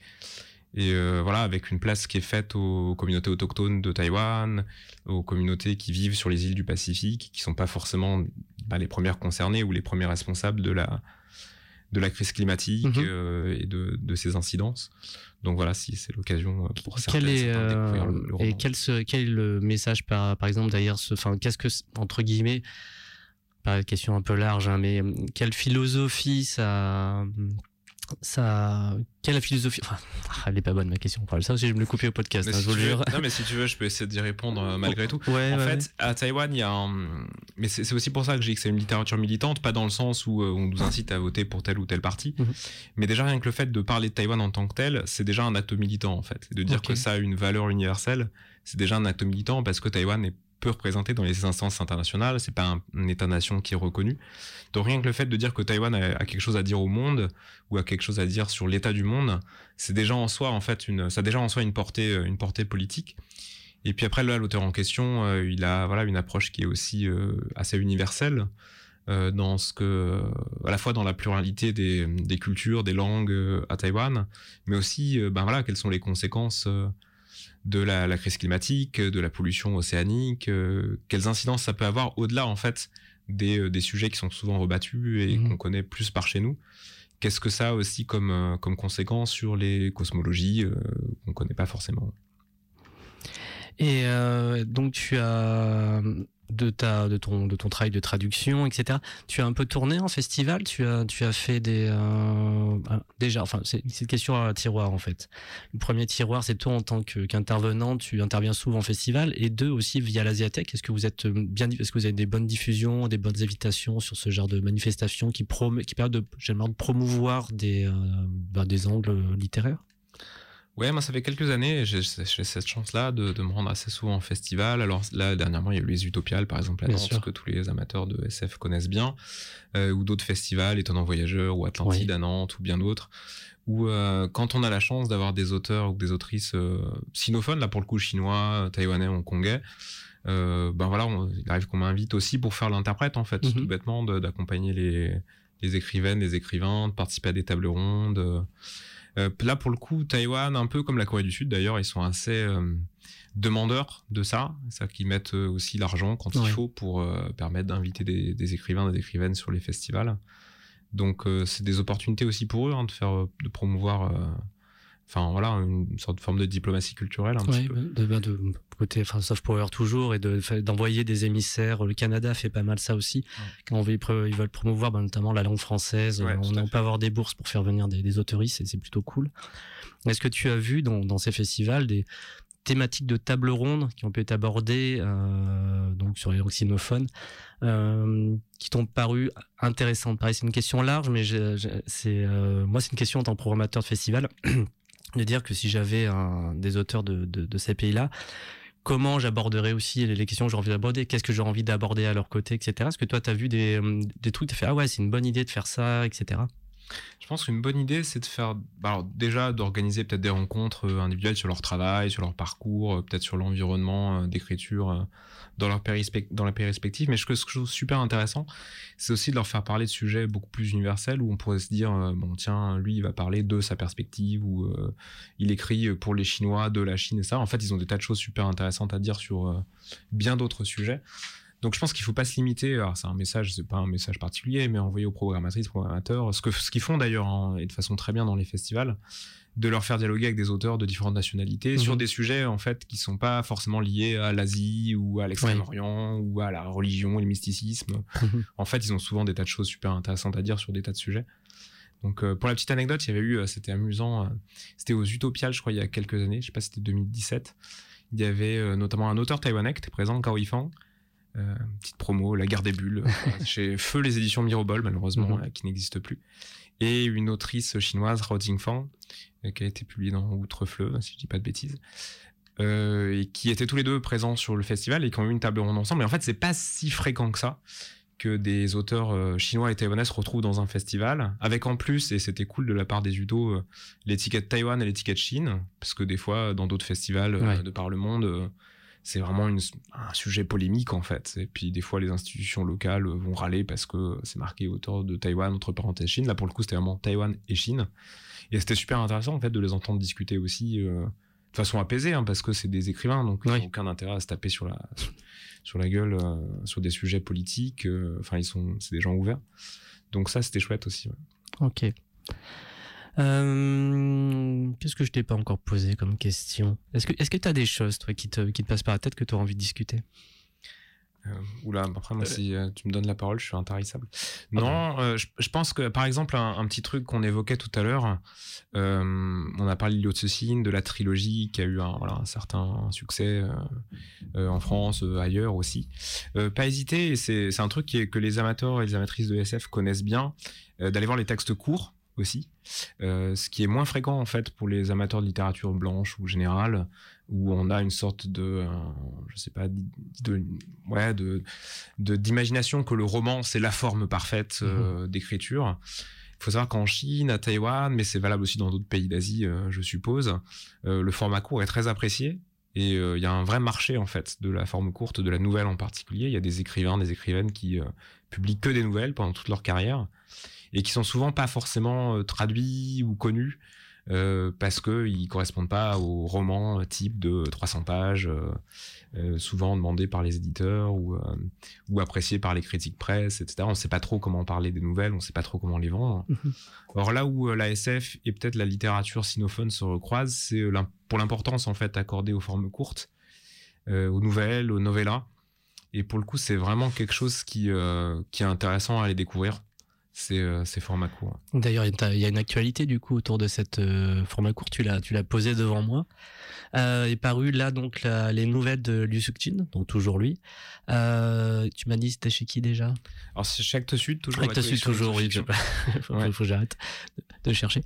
Et euh, voilà, avec une place qui est faite aux communautés autochtones de Taïwan, aux communautés qui vivent sur les îles du Pacifique, qui sont pas forcément bah, les premières concernées ou les premiers responsables de la de la crise climatique mhm. et de, de ses incidences. Donc voilà, si c'est l'occasion euh, pour certains, est, de découvrir le, euh, Et quel, quel est le message par, par exemple derrière ce, enfin qu'est-ce que entre guillemets, pas une question un peu large, hein, mais quelle philosophie ça ça quelle la philosophie? Enfin, ah, elle est pas bonne ma question. Ça aussi je me le couper au podcast hein, je vous jure. Non mais si tu veux je peux essayer d'y répondre euh, malgré tout. en fait à Taïwan il y a un mais c'est aussi pour ça que j'ai que c'est une littérature militante pas dans le sens où euh, on nous incite à voter pour tel ou tel parti mhm. mais déjà rien que le fait de parler de Taïwan en tant que tel c'est déjà un acte militant en fait. De dire que ça a une valeur universelle c'est déjà un acte militant parce que Taïwan est peu représenté dans les instances internationales. C'est pas un, État-nation qui est reconnu. Donc rien que le fait de dire que Taïwan a, quelque chose à dire au monde ou a quelque chose à dire sur l'état du monde, c'est déjà en soi en fait une, ça a déjà en soi une portée, une portée politique. Et puis après là, l'auteur en question, euh, il a voilà une approche qui est aussi euh, assez universelle. Euh, dans ce que, à la fois dans la pluralité des, des cultures, des langues à Taïwan, mais aussi, ben voilà, quelles sont les conséquences de la, crise climatique, de la pollution océanique, euh, quelles incidences ça peut avoir au-delà en fait des, euh, des, sujets qui sont souvent rebattus et mmh. qu'on connaît plus par chez nous. Qu'est-ce que ça a aussi comme, euh, comme conséquence sur les cosmologies qu'on ne connaît pas forcément? Et donc tu as de ta de ton de ton travail de traduction etc tu as un peu tourné en festival? Tu as tu as fait des euh, déjà enfin c'est une question à tiroir en fait. Le premier tiroir c'est toi en tant qu'intervenant tu interviens souvent en festival et deux aussi via l'Asiatech. Est-ce que vous êtes bien est-ce que vous avez des bonnes diffusions des bonnes invitations sur ce genre de manifestations qui qui permettent de de promouvoir des euh, ben, des angles littéraires? Ouais, moi ça fait quelques années, j'ai cette chance-là de, de, me rendre assez souvent en festival. Alors là, dernièrement, il y a eu les Utopiales, par exemple, à Nantes, que tous les amateurs de SF connaissent bien, euh, ou d'autres festivals, Étonnant Voyageur, ou Atlantide à Nantes, ou bien d'autres, où euh, quand on a la chance d'avoir des auteurs ou des autrices euh, sinophones, là pour le coup chinois, taïwanais, hongkongais, ben voilà, on, il arrive qu'on m'invite aussi pour faire l'interprète, en fait, mm-hmm. tout bêtement, d'accompagner les, les écrivaines, les écrivains, de participer à des tables rondes. Euh, là, pour le coup, Taïwan, un peu comme la Corée du Sud d'ailleurs, ils sont assez euh, demandeurs de ça, ça qu'ils mettent euh, aussi l'argent quand il faut pour permettre d'inviter des, écrivains, des écrivaines sur les festivals. Donc c'est des opportunités aussi pour eux hein, de faire, de promouvoir enfin voilà une sorte de forme de diplomatie culturelle un petit peu. De, de, de, côté enfin soft power toujours et d'envoyer des émissaires. Le Canada fait pas mal ça aussi. Quand on veut, ils veulent promouvoir ben, notamment la langue française on, peut avoir des bourses pour faire venir des, des autoristes et c'est plutôt cool. Est-ce que tu as vu dans, dans ces festivals des thématiques de table ronde qui ont pu être abordées euh, donc sur les langues euh, qui t'ont paru intéressantes? Pareil c'est une question large mais c'est euh, moi c'est une question en tant que programmateur de festival (clears throat) de dire que si j'avais des auteurs de, ces pays-là, comment j'aborderais aussi les, questions que j'ai envie d'aborder, qu'est-ce que j'ai envie d'aborder à leur côté, etc. Est-ce que toi, tu as vu des, des trucs, tu fait, ah ouais, c'est une bonne idée de faire ça, etc. Je pense qu'une bonne idée, c'est de faire, bah, alors déjà d'organiser peut-être des rencontres euh, individuelles sur leur travail, sur leur parcours, euh, peut-être sur l'environnement euh, d'écriture dans leur dans la respective. Mais que je trouve super intéressant, c'est aussi de leur faire parler de sujets beaucoup plus universels où on pourrait se dire, bon tiens, lui il va parler de sa perspective ou il écrit pour les Chinois de la Chine et ça. En fait, ils ont des tas de choses super intéressantes à dire sur bien d'autres sujets. Donc je pense qu'il faut pas se limiter. Alors c'est un message, c'est pas un message particulier, mais envoyer aux programmatrices, programmateurs, ce que ce qu'ils font d'ailleurs hein, et de façon très bien dans les festivals, de leur faire dialoguer avec des auteurs de différentes nationalités sur Mhm. des sujets en fait qui sont pas forcément liés à l'Asie ou à l'extrême-orient ou à la religion et le mysticisme. (laughs) En fait, ils ont souvent des tas de choses super intéressantes à dire sur des tas de sujets. Donc, euh, pour la petite anecdote, il y avait eu, euh, c'était amusant, euh, c'était aux Utopiales, je crois, il y a quelques années, je sais pas si c'était 2017. Il y avait notamment un auteur taïwanais qui était présent, Cao Yifang. Euh, petite promo, La guerre des bulles, euh, (laughs) chez Feu les éditions Mirobol, malheureusement, Mhm. euh, qui n'existe plus. Et une autrice chinoise, Rao Jingfang, qui a été publiée dans Outrefleu, si je dis pas de bêtises. Euh, et qui étaient tous les deux présents sur le festival et qui ont eu une table ronde ensemble. Et en fait, c'est pas si fréquent que ça que des auteurs chinois et taïwanais se retrouvent dans un festival, avec en plus, et c'était cool de la part des UDO, l'étiquette Taïwan et l'étiquette Chine, parce que des fois, dans d'autres festivals Ouais. de par le monde, c'est vraiment une- un sujet polémique en fait. Et puis des fois, les institutions locales vont râler parce que c'est marqué auteur de Taïwan, entre parenthèses Chine. Là, pour le coup, c'était vraiment Taïwan et Chine. Et c'était super intéressant en fait de les entendre discuter aussi euh, de façon apaisée, hein, parce que c'est des écrivains, donc ils n'ont aucun intérêt à se taper sur la sur la gueule euh, sur des sujets politiques. euh, Enfin, ils sont, c'est des gens ouverts. Donc ça, c'était chouette aussi. ouais. Ok. Euh, Qu'est-ce que je t'ai pas encore posé comme question? Est-ce que est-ce que tu as des choses toi qui te, qui te passent par la tête que tu as envie de discuter? Euh, oula, après moi, Euh. si euh, tu me donnes la parole, je suis intarissable. Non, euh, je, je pense que par exemple un, un petit truc qu'on évoquait tout à l'heure, euh, on a parlé de Liotsucine, de la trilogie qui a eu un, voilà, un certain succès euh, euh, en France, euh, ailleurs aussi. Euh, pas hésiter, c'est c'est un truc qui est- que les amateurs et les amatrices de SF connaissent bien, euh, d'aller voir les textes courts aussi, Euh, ce qui est moins fréquent en fait pour les amateurs de littérature blanche ou générale, où on a une sorte de, euh, je sais pas, de, ouais, de, d'imagination que le roman c'est la forme parfaite euh, d'écriture. Il faut savoir qu'en Chine, à Taïwan, mais c'est valable aussi dans d'autres pays d'Asie, euh, je suppose, le format court est très apprécié. Et euh, il y a un vrai marché en fait de la forme courte, de la nouvelle en particulier. Il y a des écrivains, des écrivaines qui euh, publient que des nouvelles pendant toute leur carrière et qui sont souvent pas forcément euh, traduits ou connus euh, parce que ils correspondent pas au roman type de 300 pages, euh, euh, souvent demandé par les éditeurs ou, euh, ou apprécié par les critiques presse, etc. On sait pas trop comment parler des nouvelles, on sait pas trop comment les vendre. Mhm. Or là où la SF et peut-être la littérature sinophone se recroisent, c'est pour l'importance en fait accordée aux formes courtes, aux nouvelles, aux novellas. Et pour le coup, c'est vraiment quelque chose qui, qui est intéressant à aller découvrir. C'est euh, ces formats courts. D'ailleurs, il y a- il une actualité du coup autour de cette euh, format court. Tu l'as, tu l'as posé devant moi. Euh, est paru là donc la- les nouvelles de Liu Suk-jin, donc toujours lui. Euh, tu m'as dit c'était chez qui déjà? Alors c'est chez Actes Sud, toujours. Actes Sud toujours, oui. Fiction. (laughs) faut, Ouais. faut que j'arrête de chercher.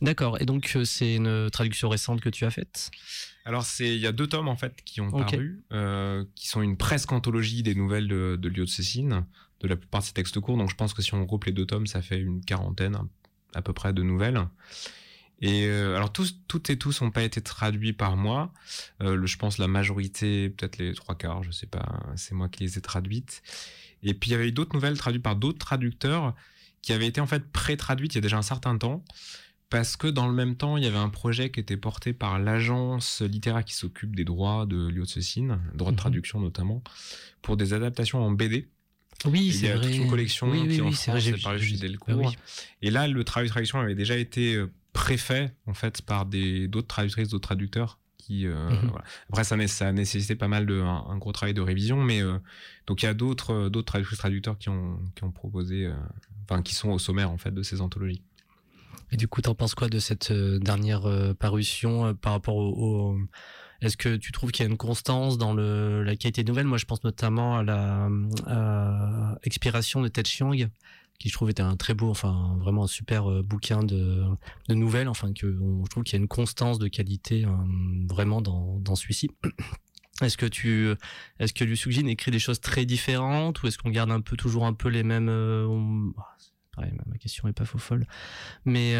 D'accord. Et donc c'est une traduction récente que tu as faite? Alors c'est il y a deux tomes en fait qui ont paru, euh, qui sont une presque anthologie des nouvelles de, de Liu de la plupart de ces textes courts. Donc je pense que si on regroupe les deux tomes, ça fait une quarantaine à peu près de nouvelles. Et euh, alors tous, toutes et tous n'ont pas été traduits par moi. Euh, le- je pense la majorité, peut-être les trois quarts, je sais pas, c'est moi qui les ai traduites. Et puis il y avait eu d'autres nouvelles traduites par d'autres traducteurs qui avaient été en fait pré-traduites il y a déjà un certain temps. Parce que dans le même temps, il y avait un projet qui était porté par l'agence littéraire qui s'occupe des droits de Liu Cécine, droits de Mhm. traduction notamment, pour des adaptations en BD. Oui, Il y c'est a toute une collection oui, oui, qui en oui, vrai, France est chez Delcourt. oui. Et là, le travail de traduction avait déjà été euh, préfet en fait par des d'autres traductrices, d'autres traducteurs. Qui, euh, Mhm. voilà. Après, ça, ça a nécessité pas mal de un, un gros travail de révision, mais euh, donc il y a d'autres d'autres traductrices, traducteurs qui ont qui ont proposé, euh, enfin qui sont au sommaire en fait de ces anthologies. Et du coup, t'en penses quoi de cette dernière parution par rapport au, au- Est-ce que tu trouves qu'il y a une constance dans la qualité de nouvelle Moi, je pense notamment à la euh, expiration de Ted Chiang, qui je trouve était un très beau, enfin vraiment un super euh, bouquin de, nouvelles. Enfin, que je trouve qu'il y a une constance de qualité euh, vraiment dans, celui-ci. (clears throat) Est-ce que tu, est-ce que écrit des choses très différentes ou est-ce qu'on garde un peu toujours un peu les mêmes euh, ah, c'est pareil, ma- question est pas faux folle, mais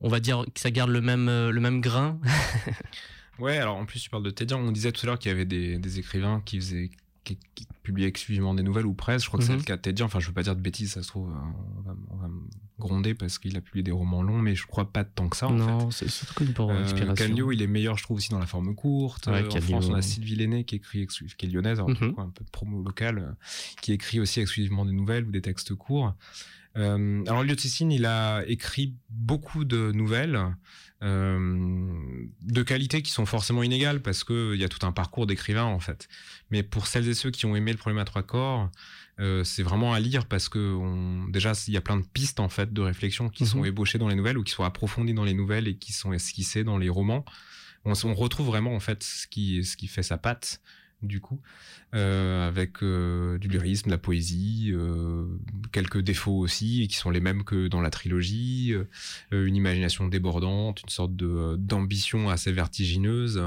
on va dire que ça garde le même euh, le même grain. (laughs) Ouais, alors en plus tu parles de Ted Chiang, on disait tout à l'heure qu'il y avait des, des écrivains qui faisaient qui, qui publiaient exclusivement des nouvelles ou presque. Je crois que c'est Mhm. le cas de Ted Chiang. Enfin, je veux pas dire de bêtises, ça se trouve, euh, on va, on va me grondé parce qu'il a publié des romans longs, mais je crois pas tant que ça. En non, c'est surtout connu pour euh, l'inspiration. il est meilleur, je trouve, aussi dans la forme courte. Ouais, Euh, en France, on a Sylvie Lenné qui écrit, qui est lyonnaise, alors, Mhm. quoi, un peu de promo locale, euh, qui écrit aussi exclusivement des nouvelles ou des textes courts. Euh, alors, Elliot il a écrit beaucoup de nouvelles euh, de qualité qui sont forcément inégales parce qu'il y a tout un parcours d'écrivain en fait. Mais pour celles et ceux qui ont aimé le problème à trois corps, euh, c'est vraiment à lire parce que on, déjà il y a plein de pistes en fait de réflexion qui Mhm. sont ébauchées dans les nouvelles ou qui sont approfondies dans les nouvelles et qui sont esquissées dans les romans. On retrouve vraiment en fait ce qui, ce qui fait sa patte du coup, euh, avec euh, du lyrisme, de la poésie, euh, quelques défauts aussi, qui sont les mêmes que dans la trilogie, une imagination débordante, une sorte d'ambition assez vertigineuse,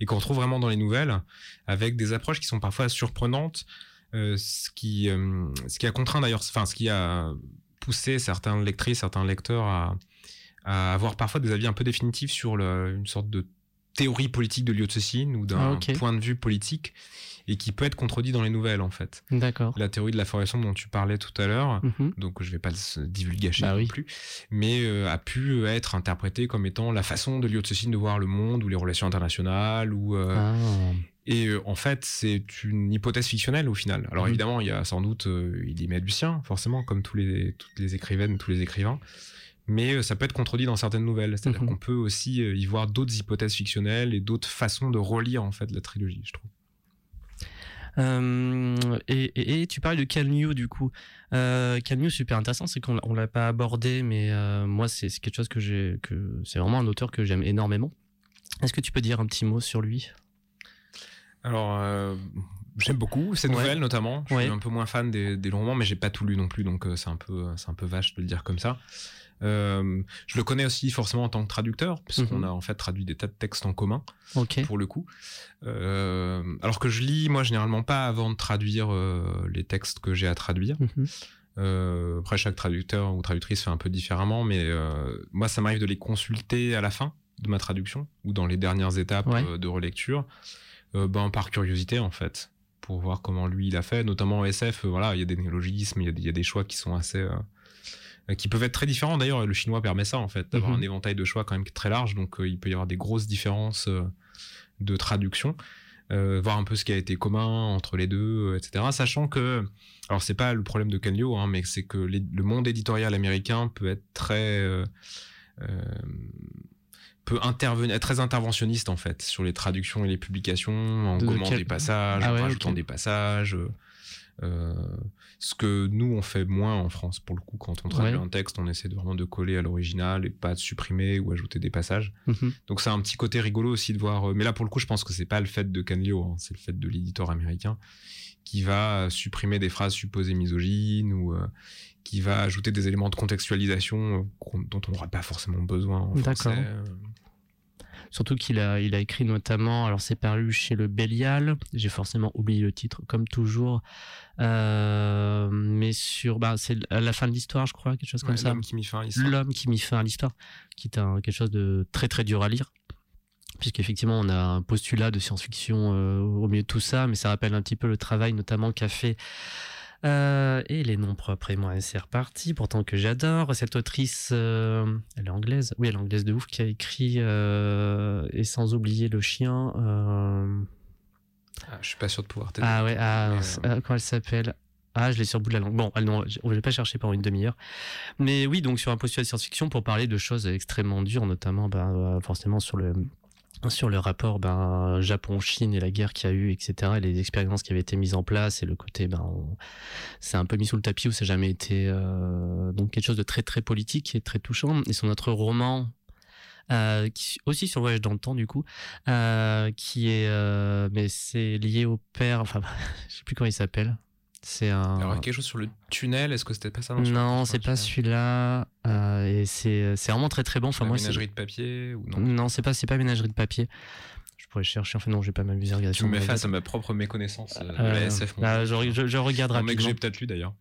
et qu'on retrouve vraiment dans les nouvelles, avec des approches qui sont parfois surprenantes, ce qui ce qui a contraint d'ailleurs, enfin ce qui a poussé certains lectrices, certains lecteurs à, à avoir parfois des avis un peu définitifs sur une sorte de théorie politique de Liu-Cixin ou d'un Ah, point de vue politique et qui peut être contredit dans les nouvelles en fait. D'accord. La théorie de la formation dont tu parlais tout à l'heure, Mhm. donc je vais pas le divulgacher Bah non oui. plus, mais euh, a pu être interprétée comme étant la façon de Liu Cixin de voir le monde ou les relations internationales ou euh, Ah. et euh, en fait c'est une hypothèse fictionnelle au final. Alors Mhm. évidemment il y a sans doute euh, il y met du sien forcément comme tous les toutes les écrivaines tous les écrivains. Mais euh, ça peut être contredit dans certaines nouvelles. C'est-à-dire Mhm. qu'on peut aussi euh, y voir d'autres hypothèses fictionnelles et d'autres façons de relire en fait la trilogie, je trouve. Euh, et, et- et tu parles de Calmio du coup. Euh, Calmio, super intéressant, c'est qu'on on l'a pas abordé, mais euh, moi c'est quelque chose que j'ai, que c'est vraiment un auteur que j'aime énormément. Est-ce que tu peux dire un petit mot sur lui? Alors, euh, j'aime beaucoup ces Ouais. nouvelles notamment. Je Ouais. suis un peu moins fan des, des longs romans, mais j'ai pas tout lu non plus, donc c'est un peu, c'est un peu vache de le dire comme ça. Euh, je le connais aussi forcément en tant que traducteur, puisqu'on Mhm. a en fait traduit des tas de textes en commun pour le coup. Euh, alors que je lis, moi, généralement pas avant de traduire euh, les textes que j'ai à traduire. Mhm. Après, chaque traducteur ou traductrice fait un peu différemment, mais moi, ça m'arrive de les consulter à la fin de ma traduction ou dans les dernières étapes Ouais. de relecture, ben, par curiosité en fait, pour voir comment lui il a fait. Notamment en SF, voilà, il y a des néologismes, y il y, a des choix qui sont assez. Euh, qui peuvent être très différents d'ailleurs, le chinois permet ça en fait, d'avoir Mhm. un éventail de choix quand même très large, donc euh, il peut y avoir des grosses différences euh, de traduction. Euh, voir un peu ce qui a été commun entre les deux, etc. Sachant que, alors c'est pas le problème de Ken Liu, hein, mais c'est que les- le monde éditorial américain peut être très euh, peut intervenir, très interventionniste en fait sur les traductions et les publications, en De gommant quel- des passages, Ah en ouais, rajoutant des passages. euh, ce que nous on fait moins en France pour le coup quand on traduit Ouais. un texte on essaie de vraiment de coller à l'original et pas de supprimer ou ajouter des passages Mhm. donc c'est un petit côté rigolo aussi de voir. euh, Mais là pour le coup, je pense que c'est pas le fait de Canlio, hein, c'est le fait de l'éditeur américain qui va supprimer des phrases supposées misogynes ou euh, qui va ajouter des éléments de contextualisation euh, dont on n'aura pas forcément besoin. En français. Surtout qu'il a, il a écrit notamment, alors c'est paru chez le Bélial, j'ai forcément oublié le titre, comme toujours, euh, mais sur, bah, c'est à la fin de l'histoire, je crois, quelque chose comme Ouais, ça. L'homme qui mit fin à l'histoire. L'homme qui mit fin à l'histoire, qui est un, quelque chose de très très dur à lire. Puisqu'effectivement, on a un postulat de science-fiction euh, au milieu de tout ça, mais ça rappelle un petit peu le travail notamment qu'a fait. Euh, et les noms propres et moi, c'est reparti. Pourtant que j'adore cette autrice, euh, elle est anglaise, oui, elle est anglaise de ouf, qui a écrit euh, et sans oublier le chien. Ah, je suis pas sûr de pouvoir t'aider. ah ouais, ah, comment elle s'appelle? Ah, je l'ai sur le bout de la langue. Bon, elle, non, je ne vais pas chercher pendant une demi-heure. Mais oui, donc sur un postulat de science-fiction pour parler de choses extrêmement dures, notamment ben, euh, forcément sur le sur le rapport ben, Japon-Chine et la guerre qu'il y a eu, etc., et les expériences qui avaient été mises en place, et le côté, ben, c'est un peu mis sous le tapis où ça n'a jamais été euh, donc quelque chose de très très politique et très touchant. Et son autre roman, euh, aussi sur le voyage dans le temps du coup, euh, qui est, mais c'est lié au père, enfin, (laughs) je sais plus comment il s'appelle. C'est un. Alors, quelque chose sur le tunnel, est-ce que c'était pas ça non, le- c'est pas celui-là. euh, et c'est c'est vraiment très très bon. Enfin La moi, ménagerie de papier ou non? Non, c'est pas c'est pas ménagerie de papier. Je pourrais chercher. Enfin non, j'ai pas m'amuser à regarder. Tu me mets face à ma propre méconnaissance euh, de Euh, la SF. bah, je, je- je regarde Un mec que rapidement. j'ai peut-être lu d'ailleurs.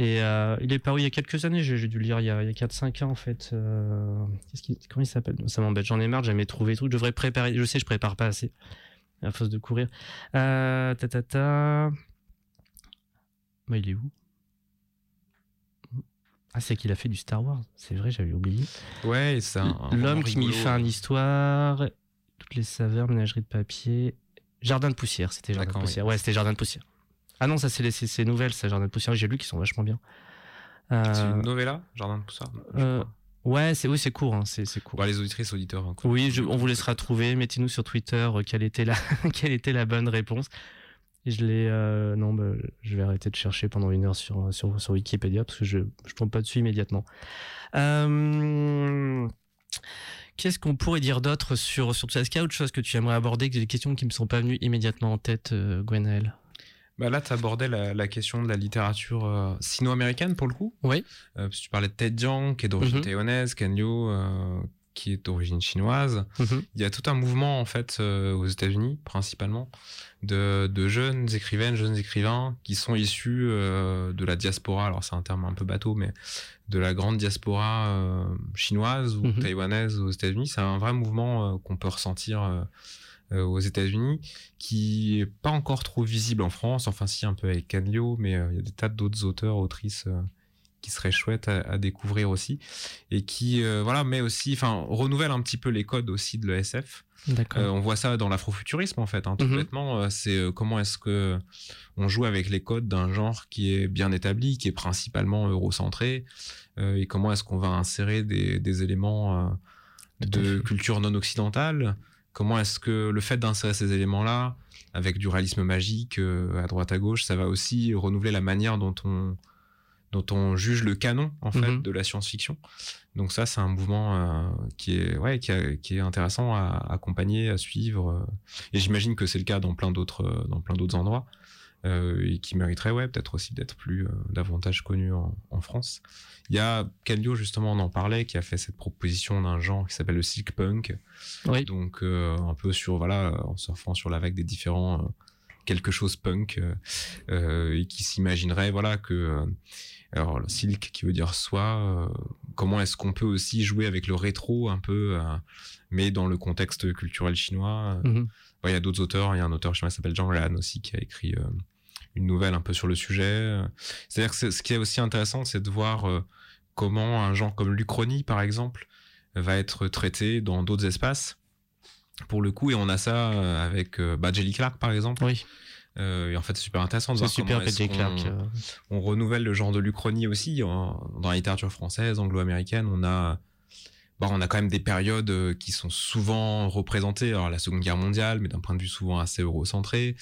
Et euh, il est paru il y a quelques années, j'ai dû le lire il y a, a 4-5 ans en fait. Euh, qu'est-ce qu'il- comment il s'appelle? Ça m'embête, j'en ai marre, j'ai jamais trouvé des trucs. Je devrais préparer, je sais, je prépare pas assez à force de courir. Euh, ta ta ta. Bah, il est où? Ah, c'est qu'il a fait du Star Wars. C'est vrai, j'avais oublié. Ouais, c'est L'homme qui mit fin à l'histoire. Toutes les saveurs, ménagerie de papier. Jardin de poussière, c'était Jardin de oui. poussière. Ouais, c'était Jardin de poussière. Ah non, ça c'est c'est nouvelles, ça Jardin de poussière. J'ai lu qui sont vachement bien. Euh, C'est une novella, Jardin de Poussard je euh, ouais, c'est oui, c'est court, hein, c'est court. Bon, les auditrices, auditeurs. hein, Oui, je- on vous laissera trouver. Mettez-nous sur Twitter euh, quelle était la, (laughs) quelle était la bonne réponse. Je l'ai. euh, non, bah, je vais arrêter de chercher pendant une heure sur, sur, sur Wikipédia parce que je ne tombe pas dessus immédiatement. Euh, Qu'est-ce qu'on pourrait dire d'autre sur, sur tout ça? Est-ce qu'il y a autre chose que tu aimerais aborder, que des questions qui ne me sont pas venues immédiatement en tête, euh, Gwenaël Bah là, tu abordais la, la question de la littérature euh, sino-américaine pour le coup. Oui. Euh, parce que tu parlais de Ted Chiang, qui est d'origine taïwanaise, Ken Liu, euh, qui est d'origine chinoise. Mhm. Il y a tout un mouvement en fait euh, aux États-Unis principalement de, de jeunes écrivaines, jeunes écrivains qui sont issus euh, de la diaspora. Alors c'est un terme un peu bateau, mais de la grande diaspora euh, chinoise ou Mhm. taïwanaise aux États-Unis. C'est un vrai mouvement qu'on peut ressentir aux États-Unis qui est pas encore trop visible en France. Enfin si un peu avec Ken Liu, mais il y a des tas d'autres auteurs, autrices. Qui seraient chouettes à, à découvrir aussi et qui euh, voilà met aussi enfin renouvelle un petit peu les codes aussi de l'ESF euh, on voit ça dans l'afrofuturisme en fait, hein, tout Mhm. bêtement. euh, c'est comment est-ce que on joue avec les codes d'un genre qui est bien établi, qui est principalement eurocentré, euh, et comment est-ce qu'on va insérer des, des éléments de culture non occidentale? Comment est-ce que le fait d'insérer ces éléments-là, avec du réalisme magique à droite à gauche, ça va aussi renouveler la manière dont on dont on juge le canon en fait Mhm. de la science-fiction. Donc ça, c'est un mouvement euh, qui est ouais qui, a- qui est intéressant à accompagner, à suivre. euh, et j'imagine que c'est le cas dans plein d'autres euh, dans plein d'autres endroits euh, et qui mériterait ouais peut-être aussi d'être plus euh, davantage connu en, en France. Il y a Calio justement on en parlait qui a fait cette proposition d'un genre qui s'appelle le silk punk. Oui. Donc un peu sur voilà en surfant sur la vague des différents quelque chose punk euh, euh, et qui s'imaginerait voilà que euh, alors silk qui veut dire euh, comment est-ce qu'on peut aussi jouer avec le rétro un peu mais dans le contexte culturel chinois Mhm. Il y a d'autres auteurs. Il y a un auteur chinois qui s'appelle Zhang Lan aussi qui a écrit une nouvelle un peu sur le sujet. C'est-à-dire que ce qui est aussi intéressant, c'est de voir euh, comment un genre comme l'Uchronie, par exemple, va être traité dans d'autres espaces. Pour le coup, et on a ça euh, avec euh, bah, Jelly Clark, par exemple. Oui, Euh, et en fait, c'est super intéressant de voir super comment PJ Clark. euh. on renouvelle le genre de l'Uchronie aussi en- dans la littérature française, anglo-américaine. On a, bah, on a quand même des périodes euh, qui sont souvent représentées. Alors la Seconde Guerre mondiale, mais d'un point de vue souvent assez eurocentré.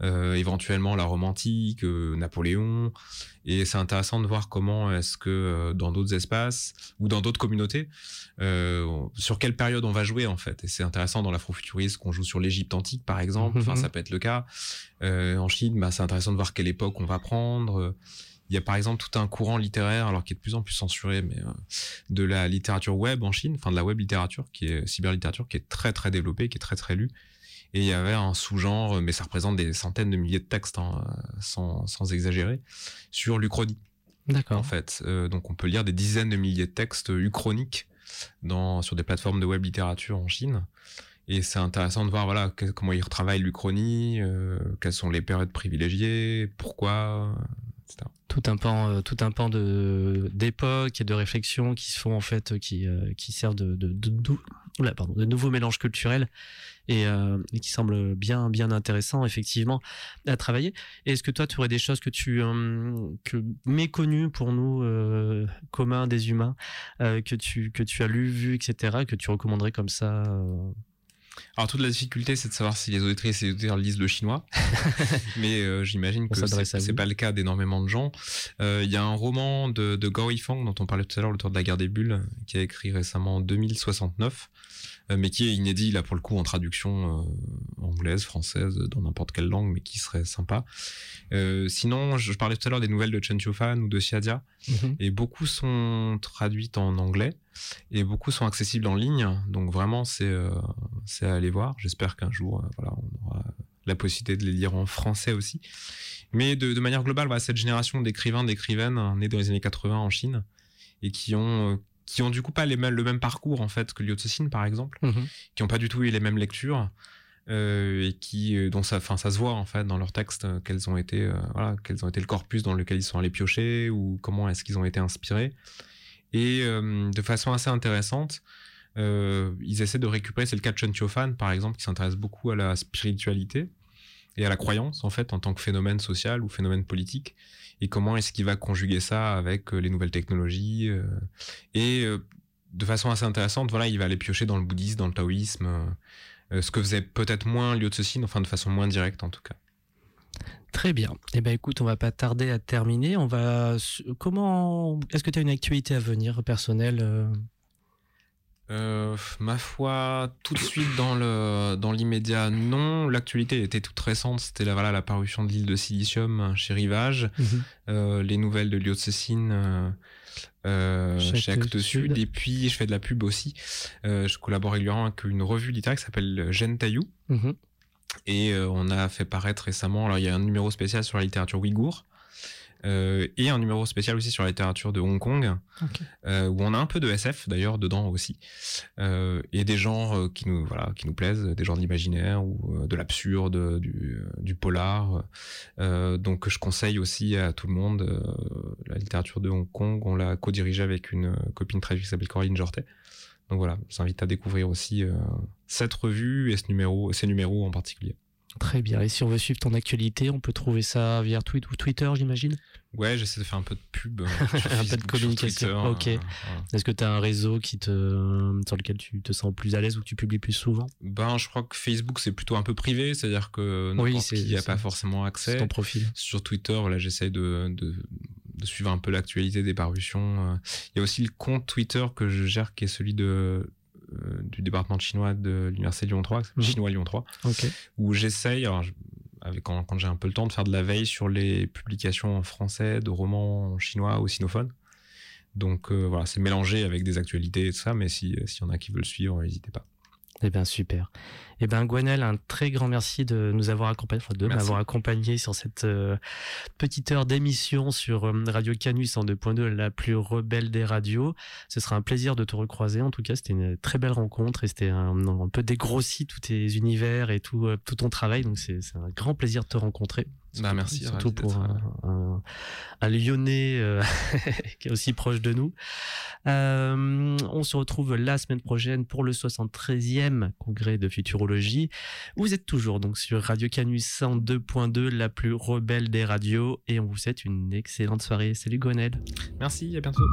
Euh, éventuellement la Rome antique, euh, Napoléon. Et c'est intéressant de voir comment est-ce que euh, dans d'autres espaces ou dans d'autres communautés, on- sur quelle période on va jouer en fait. Et c'est intéressant dans l'afrofuturisme qu'on joue sur l'Égypte antique par exemple. Enfin, Mhm. ça peut être le cas. En Chine, bah, c'est intéressant de voir quelle époque on va prendre. Il y a par exemple tout un courant littéraire, alors qui est de plus en plus censuré, mais euh, de la littérature web en Chine, enfin de la web littérature, qui est cyberlittérature, qui est très très développée, qui est très très lue. Et il y avait un sous-genre, mais ça représente des centaines de milliers de textes, hein, sans, sans exagérer, sur l'Uchronie en D'accord. fait. Euh, donc on peut lire des dizaines de milliers de textes uchroniques dans, sur des plateformes de web littérature en Chine. Et c'est intéressant de voir voilà que- comment ils retravaillent l'Uchronie, euh, quelles sont les périodes privilégiées, pourquoi, tout un pan euh, d'époque et de réflexion qui se font en fait qui euh, servent de de, de, de- nouveaux mélanges culturels et, euh, et qui semblent bien bien intéressants effectivement à travailler. Est-ce que toi tu aurais des choses que tu que méconnues pour nous communs des humains que tu que tu as lu vu etc que tu recommanderais comme ça Alors toute la difficulté, c'est de savoir si les auditrices et les auditeurs lisent le chinois. (laughs) (laughs) Mais euh, j'imagine que c'est pas le cas d'énormément de gens. Euh, Il y a un roman de, de Gao Yifang dont on parlait tout à l'heure, l'auteur de La guerre des bulles, qui a écrit récemment en 2069, euh, mais qui est inédit là pour le coup en traduction anglaise, française, dans n'importe quelle langue, mais qui serait sympa. Sinon, je, je parlais tout à l'heure des nouvelles de Chen Qiufan ou de Xiadia et beaucoup sont traduites en anglais et beaucoup sont accessibles en ligne. Donc vraiment, c'est euh, c'est à aller voir. J'espère qu'un jour, euh, voilà, on aura la possibilité de les lire en français aussi. Mais de, de manière globale, voilà, cette génération d'écrivains, d'écrivaines euh, nés dans les années 80 en Chine et qui ont qui ont du coup pas les mêmes, le même parcours en fait que Liu Cixin par exemple, Mhm. qui ont pas du tout eu les mêmes lectures. et qui dont ça enfin ça se voit en fait dans leurs textes quels ont été voilà quels ont été le corpus dans lequel ils sont allés piocher ou comment est-ce qu'ils ont été inspirés et de façon assez intéressante ils essaient de récupérer c'est le cas de Chen Qiufan par exemple qui s'intéresse beaucoup à la spiritualité et à la croyance en fait en tant que phénomène social ou phénomène politique et comment est-ce qu'il va conjuguer ça avec les nouvelles technologies et de façon assez intéressante, voilà, il va aller piocher dans le bouddhisme, dans le taoïsme, euh, euh, ce que faisait peut-être moins Liu Cixin, enfin de façon moins directe en tout cas. Très bien. Eh ben écoute, on va pas tarder à terminer. On va comment Est-ce que tu as une actualité à venir personnelle euh? ma foi, tout de suite dans le dans l'immédiat, non. L'actualité était toute récente. C'était la voilà la parution de l'île de Silicium chez Rivage, mhm. les nouvelles de Cixin euh, chez Actes Sud. Et puis, je fais de la pub aussi. Euh, je collabore régulièrement avec une revue littéraire qui s'appelle Jeanne Taillou. Mhm. Et euh, on a fait paraître récemment, alors il y a un numéro spécial sur la littérature ouïghour. Euh, et un numéro spécial aussi sur la littérature de Hong Kong, euh, où on a un peu de SF d'ailleurs dedans aussi, euh, et des genres qui nous voilà qui nous plaisent, des genres de l'imaginaire ou de l'absurde, du, du polar. donc je conseille aussi à tout le monde la littérature de Hong Kong. On l'a co-dirigée avec une copine très qui s'appelle Coraline Jortet. Donc voilà, je invite à découvrir aussi cette revue et ce numéro, ces numéros en particulier. Très bien. Et si on veut suivre ton actualité, on peut trouver ça via tweet ou Twitter, j'imagine? Ouais, j'essaie de faire un peu de pub. (laughs) un peu de communication. ok. Est-ce que tu as un réseau qui te, sur lequel tu te sens plus à l'aise ou que tu publies plus souvent? Ben, je crois que Facebook, c'est plutôt un peu privé, c'est-à-dire que n'importe qui n'a pas forcément accès. ton profil. Sur Twitter, voilà, j'essaie de, de, de, suivre un peu l'actualité des parutions. Il y a aussi le compte Twitter que je gère qui est celui de euh, du département chinois de l'université Lyon 3, mhm. chinois Lyon 3, où j'essaye, avec, quand, j'ai un peu le temps, de faire de la veille sur les publications en français de romans chinois ou sinophones. Donc euh, voilà, c'est mélangé avec des actualités et tout ça, mais s'il y en a qui veulent suivre, n'hésitez pas. Eh bien, super. Eh bien, Gwenel, un très grand merci de nous avoir accompagné, de m'avoir accompagné sur cette euh, petite heure d'émission sur euh, Radio Canus en 2.2, la plus rebelle des radios. Ce sera un plaisir de te recroiser. En tout cas, c'était une très belle rencontre et c'était un, peu dégrossi tous tes univers et tout, euh, tout ton travail. Donc, c'est un grand plaisir de te rencontrer. Bah, merci. Surtout pour un, un, Lyonnais euh, (laughs) qui est aussi proche de nous. Euh, on se retrouve la semaine prochaine pour le 73e congrès de futurologie. Vous êtes toujours donc sur Radio Canus 102.2, la plus rebelle des radios, et on vous souhaite une excellente soirée. Salut Gonel. Merci, à bientôt.